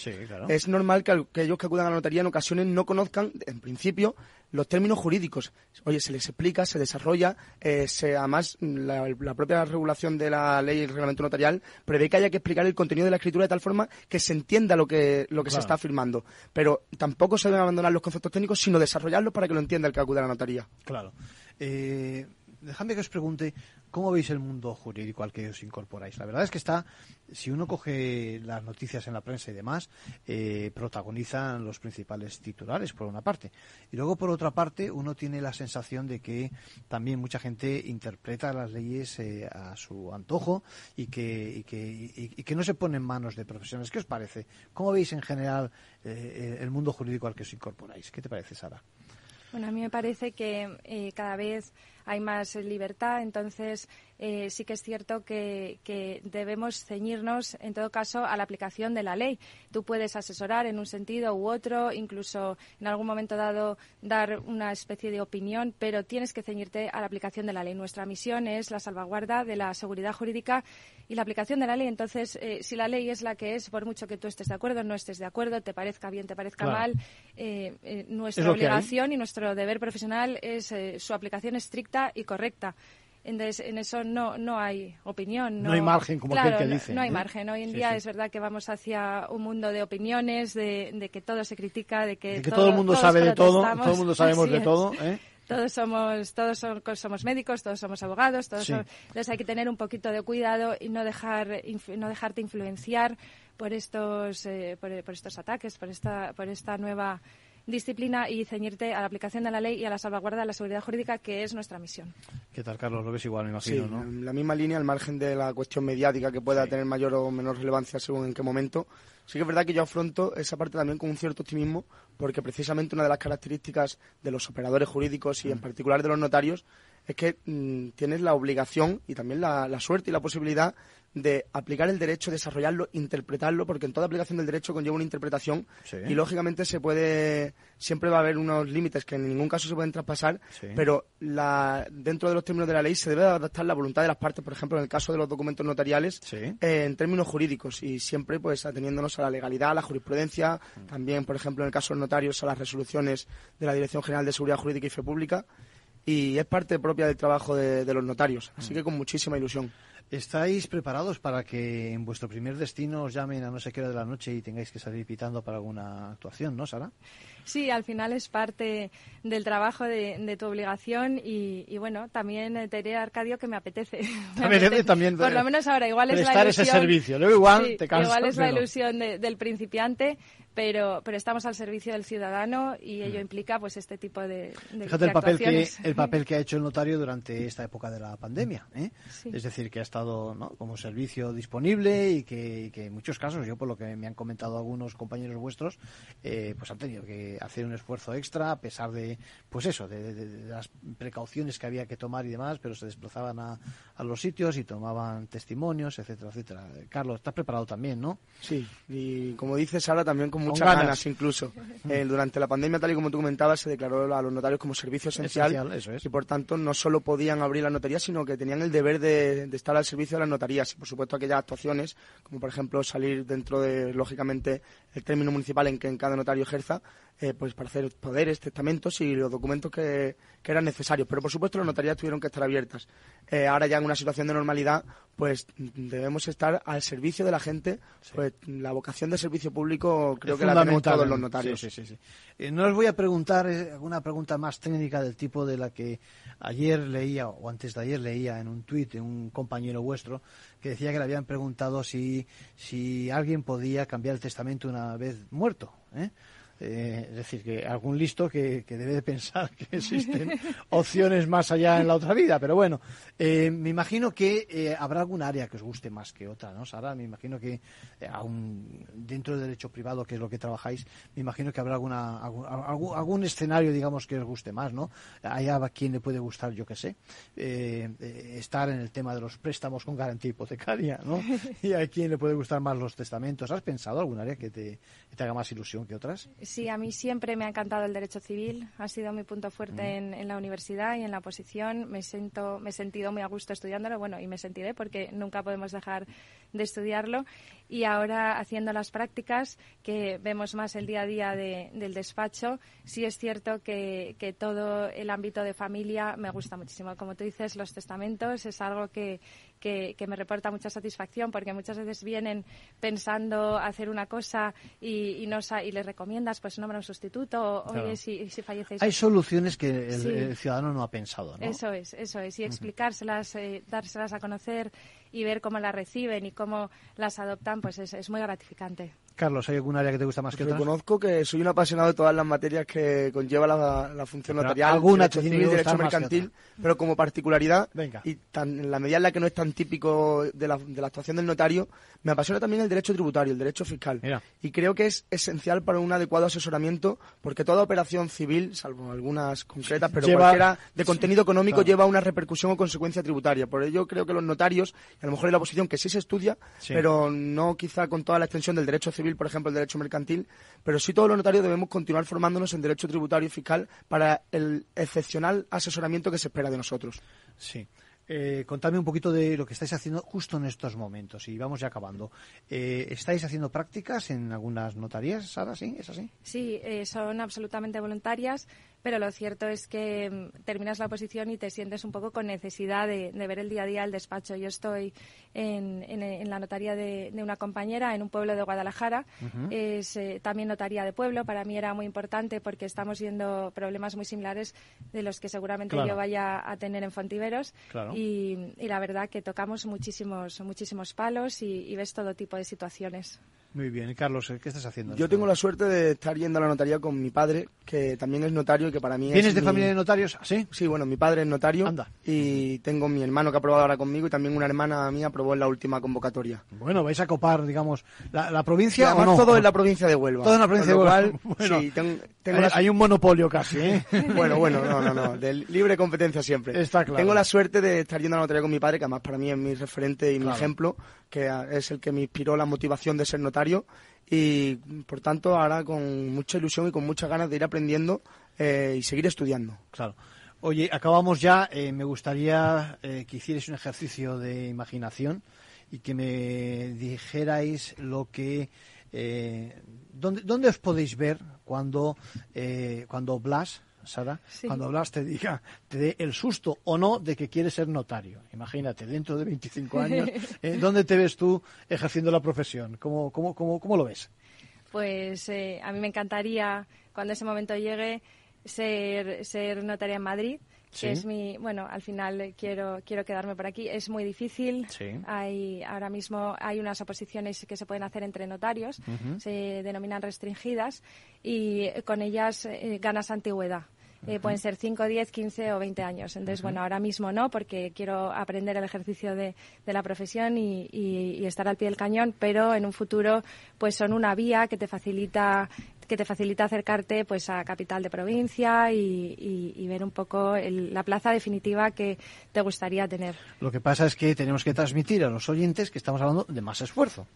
es normal que aquellos que acudan a la notaría en ocasiones no conozcan, en principio, los términos jurídicos. Oye, se les explica, se desarrolla, eh, se, además la, propia regulación de la ley y el reglamento notarial prevé que haya que explicar el contenido de la escritura de tal forma que se entienda lo que, lo que se está firmando. Pero tampoco se deben abandonar los conceptos técnicos, sino desarrollarlos para que lo entienda el que acude a la notaría. Claro. Eh, Déjame que os pregunte cómo veis el mundo jurídico al que os incorporáis. La verdad es que está, si uno coge las noticias en la prensa y demás, eh, protagonizan los principales titulares, por una parte. Y luego, por otra parte, uno tiene la sensación de que también mucha gente interpreta las leyes eh, a su antojo y que, y que, y, que no se pone en manos de profesionales. ¿Qué os parece? ¿Cómo veis en general eh, el mundo jurídico al que os incorporáis? ¿Qué te parece, Sara? Bueno, a mí me parece que cada vez hay más libertad, entonces eh, sí que es cierto que, debemos ceñirnos, en todo caso, a la aplicación de la ley. Tú puedes asesorar en un sentido u otro, incluso en algún momento dado dar una especie de opinión, pero tienes que ceñirte a la aplicación de la ley. Nuestra misión es la salvaguarda de la seguridad jurídica y la aplicación de la ley. Entonces, eh, si la ley es la que es, por mucho que tú estés de acuerdo, no estés de acuerdo, te parezca bien, te parezca mal, eh, nuestra obligación y nuestro deber profesional es su aplicación estricta y correcta. Entonces, en eso no, no hay opinión. No, hay margen, como claro, que dice. No, hay margen. Hoy en día es verdad que vamos hacia un mundo de opiniones, de, que todo se critica, de que, todo, el mundo sabe de todo, todo el mundo sabemos de todo. ¿eh? Todos somos, todos somos médicos, todos somos abogados, todos entonces hay que tener un poquito de cuidado y no dejar, no dejarte influenciar por estos, eh, por, por estos ataques, por esta, por esta nueva disciplina y ceñirte a la aplicación de la ley y a la salvaguarda de la seguridad jurídica, que es nuestra misión. ¿Qué tal, Carlos? Lo ves igual, me imagino, sí, En la misma línea, al margen de la cuestión mediática que pueda tener mayor o menor relevancia según en qué momento, sí que es verdad que yo afronto esa parte también con un cierto optimismo, porque precisamente una de las características de los operadores jurídicos y en mm. particular de los notarios es que mm, tienes la obligación y también la, la suerte y la posibilidad de aplicar el derecho, desarrollarlo, interpretarlo, porque en toda aplicación del derecho conlleva una interpretación y lógicamente se puede, siempre va a haber unos límites que en ningún caso se pueden traspasar, pero la, dentro de los términos de la ley se debe adaptar la voluntad de las partes, por ejemplo, en el caso de los documentos notariales, eh, en términos jurídicos y siempre pues ateniéndonos a la legalidad, a la jurisprudencia, mm. también, por ejemplo, en el caso de los notarios, a las resoluciones de la Dirección General de Seguridad Jurídica y Fe Pública y es parte propia del trabajo de, los notarios, así mm. que con muchísima ilusión. ¿Estáis preparados para que en vuestro primer destino os llamen a no sé qué hora de la noche y tengáis que salir pitando para alguna actuación, ¿no, Sara? Sí, al final es parte del trabajo, de, tu obligación y, bueno, también te diré, Arcadio, que me apetece. también Por lo menos ahora, igual es la ilusión... ese servicio, luego igual te cansas. Igual es la ilusión del principiante, pero, pero estamos al servicio del ciudadano y ello mm. implica pues este tipo de, de Fíjate el papel que el papel que ha hecho el notario durante esta época de la pandemia, ¿eh? es decir que ha estado ¿no? como servicio disponible y que, en muchos casos yo por lo que me han comentado algunos compañeros vuestros eh, pues han tenido que hacer un esfuerzo extra a pesar de pues eso de, las precauciones que había que tomar y demás, pero se desplazaban a, a los sitios y tomaban testimonios, etcétera, etcétera. Carlos, estás preparado también, ¿no? Sí, y como dices ahora también con muchas ganas. incluso. Eh, durante la pandemia, tal y como tú comentabas, se declaró a los notarios como servicio esencial, y por tanto no solo podían abrir la notaría, sino que tenían el deber de, estar al servicio de las notarías y por supuesto aquellas actuaciones, como por ejemplo salir dentro de, lógicamente, el término municipal en que en cada notario ejerza, eh, pues para hacer poderes, testamentos y los documentos que, eran necesarios. Pero por supuesto las notarías tuvieron que estar abiertas. Eh, ahora ya en una situación de normalidad, pues debemos estar al servicio de la gente. Pues la vocación de servicio público creo que la tenemos todos los notarios. Sí, sí, eh, no os voy a preguntar alguna pregunta más técnica del tipo de la que ayer leía o antes de ayer leía en un tuit de un compañero vuestro que decía que le habían preguntado si, si alguien podía cambiar el testamento una vez muerto. ¿eh? Eh, es decir, que algún listo que, debe de pensar que existen opciones más allá en la otra vida. Pero bueno, eh, me imagino que eh, habrá algún área que os guste más que otra, ¿no, Sara? Me imagino que aún dentro del derecho privado, que es lo que trabajáis, me imagino que habrá alguna, algún, escenario, digamos, que os guste más, ¿no? Hay a quien le puede gustar, yo qué sé, estar en el tema de los préstamos con garantía hipotecaria, ¿no? Y a quien le puede gustar más los testamentos. ¿Has pensado algún área que te, que te haga más ilusión que otras? Sí, a mí siempre me ha encantado el derecho civil. Ha sido mi punto fuerte en, la universidad y en la oposición. Me siento, me he sentido muy a gusto estudiándolo, bueno, y me sentiré porque nunca podemos dejar de estudiarlo. Y ahora haciendo las prácticas, que vemos más el día a día del despacho, sí es cierto que, que todo el ámbito de familia me gusta muchísimo. Como tú dices, los testamentos es algo que, que, me reporta mucha satisfacción porque muchas veces vienen pensando hacer una cosa y, y, y les recomiendas pues nombra un sustituto o oye si, si fallecéis. Hay soluciones que el, ciudadano no ha pensado, ¿no? Eso es, eso es. Y explicárselas, eh, dárselas a conocer y ver cómo las reciben y cómo las adoptan, pues es, es muy gratificante. Carlos, ¿hay algún área que te gusta más que otra? Reconozco que soy un apasionado de todas las materias que conlleva la, función notarial, alguna derecho civil, derecho mercantil, pero como particularidad, y tan, en la medida en la que no es tan típico de la, de la actuación del notario, me apasiona también el derecho tributario, el derecho fiscal. Y creo que es esencial para un adecuado asesoramiento, porque toda operación civil, salvo algunas concretas, pero cualquiera de contenido económico lleva una repercusión o consecuencia tributaria. Por ello creo que los notarios, a lo mejor en la oposición que sí se estudia, pero no quizá con toda la extensión del derecho civil, por ejemplo, el derecho mercantil, pero sí todos los notarios debemos continuar formándonos en derecho tributario y fiscal para el excepcional asesoramiento que se espera de nosotros. Sí. Eh, contadme un poquito de lo que estáis haciendo justo en estos momentos y vamos ya acabando. Eh, ¿Estáis haciendo prácticas en algunas notarías, Sara? ¿Sí? ¿Es así? Sí, eh, son absolutamente voluntarias pero lo cierto es que mm, terminas la oposición y te sientes un poco con necesidad de, ver el día a día el despacho. Yo estoy en, en, la notaría de, una compañera en un pueblo de Guadalajara, es eh, también notaría de pueblo. Para mí era muy importante porque estamos viendo problemas muy similares de los que seguramente yo vaya a tener en Fontiveros y, la verdad que tocamos muchísimos, muchísimos palos y ves todo tipo de situaciones. Muy bien. Carlos, ¿qué estás haciendo? Yo tengo la suerte de estar yendo a la notaría con mi padre, que también es notario y que para mí ¿Vienes de familia de notarios? ¿Sí? Sí, bueno, mi padre es notario. Anda. Y tengo mi hermano que ha aprobado ahora conmigo y también una hermana mía aprobó en la última convocatoria. Bueno, vais a copar, digamos, la, provincia o no? todo en la provincia de Huelva. Todo en la provincia de Huelva. Bueno, sí, tengo, hay, un monopolio casi, ¿eh? bueno, bueno, no, no, no. De libre competencia siempre. Está claro. Tengo la suerte de estar yendo a la notaría con mi padre, que además para mí es mi referente y mi ejemplo, que es el que me inspiró la motivación de ser notario y por tanto ahora con mucha ilusión y con muchas ganas de ir aprendiendo eh, y seguir estudiando. Claro. Oye, acabamos ya. Eh, me gustaría eh, que hicierais un ejercicio de imaginación y que me dijerais lo que ¿dónde, ¿dónde, os podéis ver cuando, cuando Blas Sara, cuando hablas te diga, te dé el susto o no de que quieres ser notario. Imagínate, dentro de 25 años, eh, ¿dónde te ves tú ejerciendo la profesión? ¿Cómo, cómo, cómo, cómo lo ves? Pues eh, a mí me encantaría, cuando ese momento llegue, ser, ser notaria en Madrid que es mi bueno al final quiero quiero quedarme por aquí. Es muy difícil. Hay ahora mismo hay unas oposiciones que se pueden hacer entre notarios se denominan restringidas y con ellas eh, ganas antigüedad. Eh, pueden ser 5, 10, 15 o 20 años. Entonces, bueno, ahora mismo no, porque quiero aprender el ejercicio de, de la profesión y, y, estar al pie del cañón, pero en un futuro, pues son una vía que te facilita que te facilita acercarte pues a capital de provincia y, ver un poco la plaza definitiva que te gustaría tener. Lo que pasa es que tenemos que transmitir a los oyentes que estamos hablando de más esfuerzo.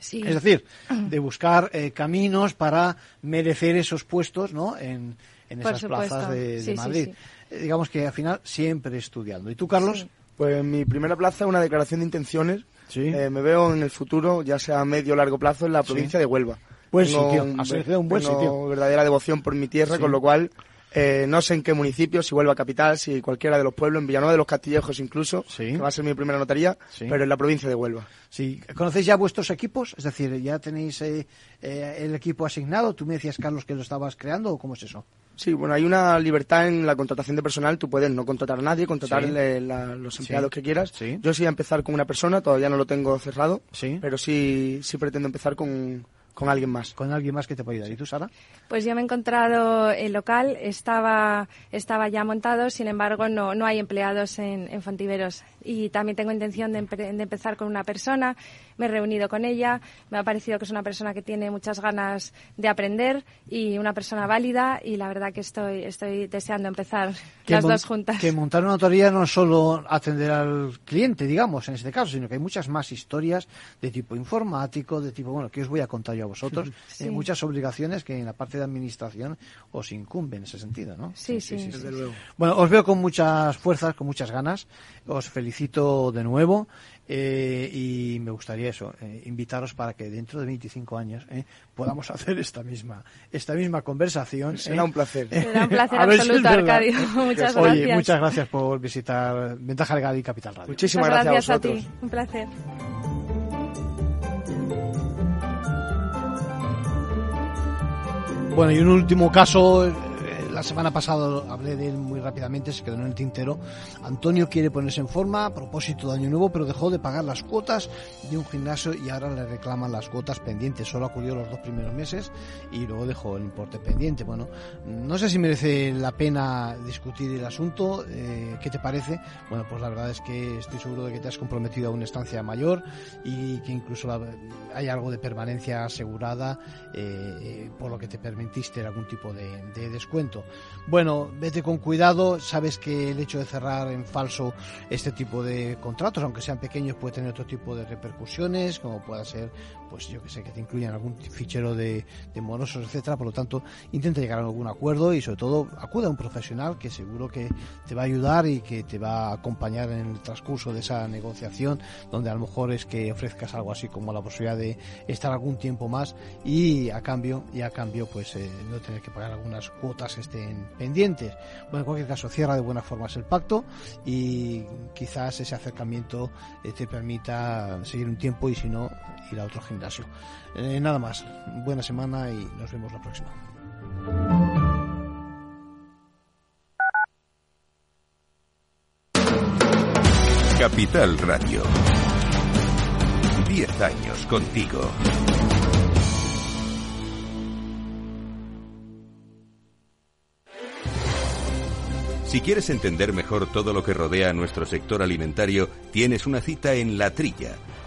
Sí. Es decir, de buscar eh, caminos para merecer esos puestos ¿no? en, esas plazas de, Madrid. Eh, digamos que al final siempre estudiando. ¿Y tú, Carlos? Pues mi primera plaza es una declaración de intenciones. Eh, me veo en el futuro, ya sea a medio o largo plazo, en la provincia de Huelva. Buen sitio, un buen sitio. verdadera devoción por mi tierra, con lo cual eh, no sé en qué municipio, si Huelva Capital, si cualquiera de los pueblos, en Villanueva de los Castillejos incluso, que va a ser mi primera notaría, pero en la provincia de Huelva. Sí. ¿Conocéis ya vuestros equipos? Es decir, ¿ya tenéis eh, eh, el equipo asignado? Tú me decías, Carlos, que lo estabas creando, ¿o cómo es eso? Sí, bueno, hay una libertad en la contratación de personal. Tú puedes no contratar a nadie, contratar los empleados que quieras. Yo sí voy a empezar con una persona, todavía no lo tengo cerrado, pero sí, sí pretendo empezar con, con alguien más. Con alguien más que te pueda ayudar. ¿Y tú, Sara? Pues yo me he encontrado el local, estaba, estaba ya montado, sin embargo no, no hay empleados en, en Fontiveros. Y también tengo intención de, de, empezar con una persona, me he reunido con ella, me ha parecido que es una persona que tiene muchas ganas de aprender y una persona válida y la verdad que estoy, estoy deseando empezar las dos juntas. Que montar una autoría no es solo atender al cliente, digamos, en este caso, sino que hay muchas más historias de tipo informático, de tipo, bueno, que os voy a contar yo vosotros, eh, muchas obligaciones que en la parte de administración os incumben en ese sentido, ¿no? Sí, sí, desde luego. Bueno, os veo con muchas fuerzas, con muchas ganas, os felicito de nuevo eh, y me gustaría eso, eh, invitaros para que dentro de 25 años podamos hacer esta misma esta misma conversación. Será un placer. Será un placer absoluto, Arcadio. Muchas gracias. Oye, muchas gracias por visitar Ventaja Legal y Capital Radio. Muchísimas gracias, a, ti. Un placer. Bueno, y un último caso la semana pasada hablé de él muy rápidamente, se quedó en el tintero. Antonio quiere ponerse en forma a propósito de Año Nuevo, pero dejó de pagar las cuotas de un gimnasio y ahora le reclaman las cuotas pendientes. Solo acudió los dos primeros meses y luego dejó el importe pendiente. Bueno, no sé si merece la pena discutir el asunto. Eh, ¿Qué te parece? Bueno, pues la verdad es que estoy seguro de que te has comprometido a una estancia mayor y que incluso hay algo de permanencia asegurada, eh, por lo que te permitiste algún tipo de descuento. Bueno, vete con cuidado, sabes que el hecho de cerrar en falso este tipo de contratos, aunque sean pequeños, puede tener otro tipo de repercusiones, como pueda ser, pues yo que sé, que te incluyan algún fichero de, morosos, etcétera. Por lo tanto, intenta llegar a algún acuerdo y sobre todo acuda a un profesional que seguro que te va a ayudar y que te va a acompañar en el transcurso de esa negociación, donde a lo mejor es que ofrezcas algo así como la posibilidad de estar algún tiempo más y a cambio, y a cambio, pues eh, no tener que pagar algunas cuotas estén pendientes. Bueno, en cualquier caso, cierra de buena forma el pacto y quizás ese acercamiento eh, te permita seguir un tiempo y si no, ir a otro gimnasio. Eh, nada más, buena semana y nos vemos la próxima. Capital Radio. 10 años contigo. Si quieres entender mejor todo lo que rodea a nuestro sector alimentario, tienes una cita en La Trilla.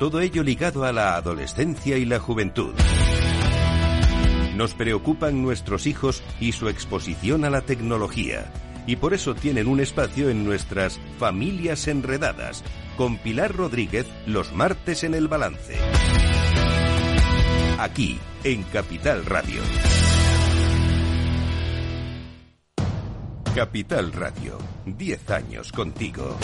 todo ello ligado a la adolescencia y la juventud. Nos preocupan nuestros hijos y su exposición a la tecnología. Y por eso tienen un espacio en nuestras familias enredadas, con Pilar Rodríguez los martes en el balance. Aquí, en Capital Radio. Capital Radio, 10 años contigo.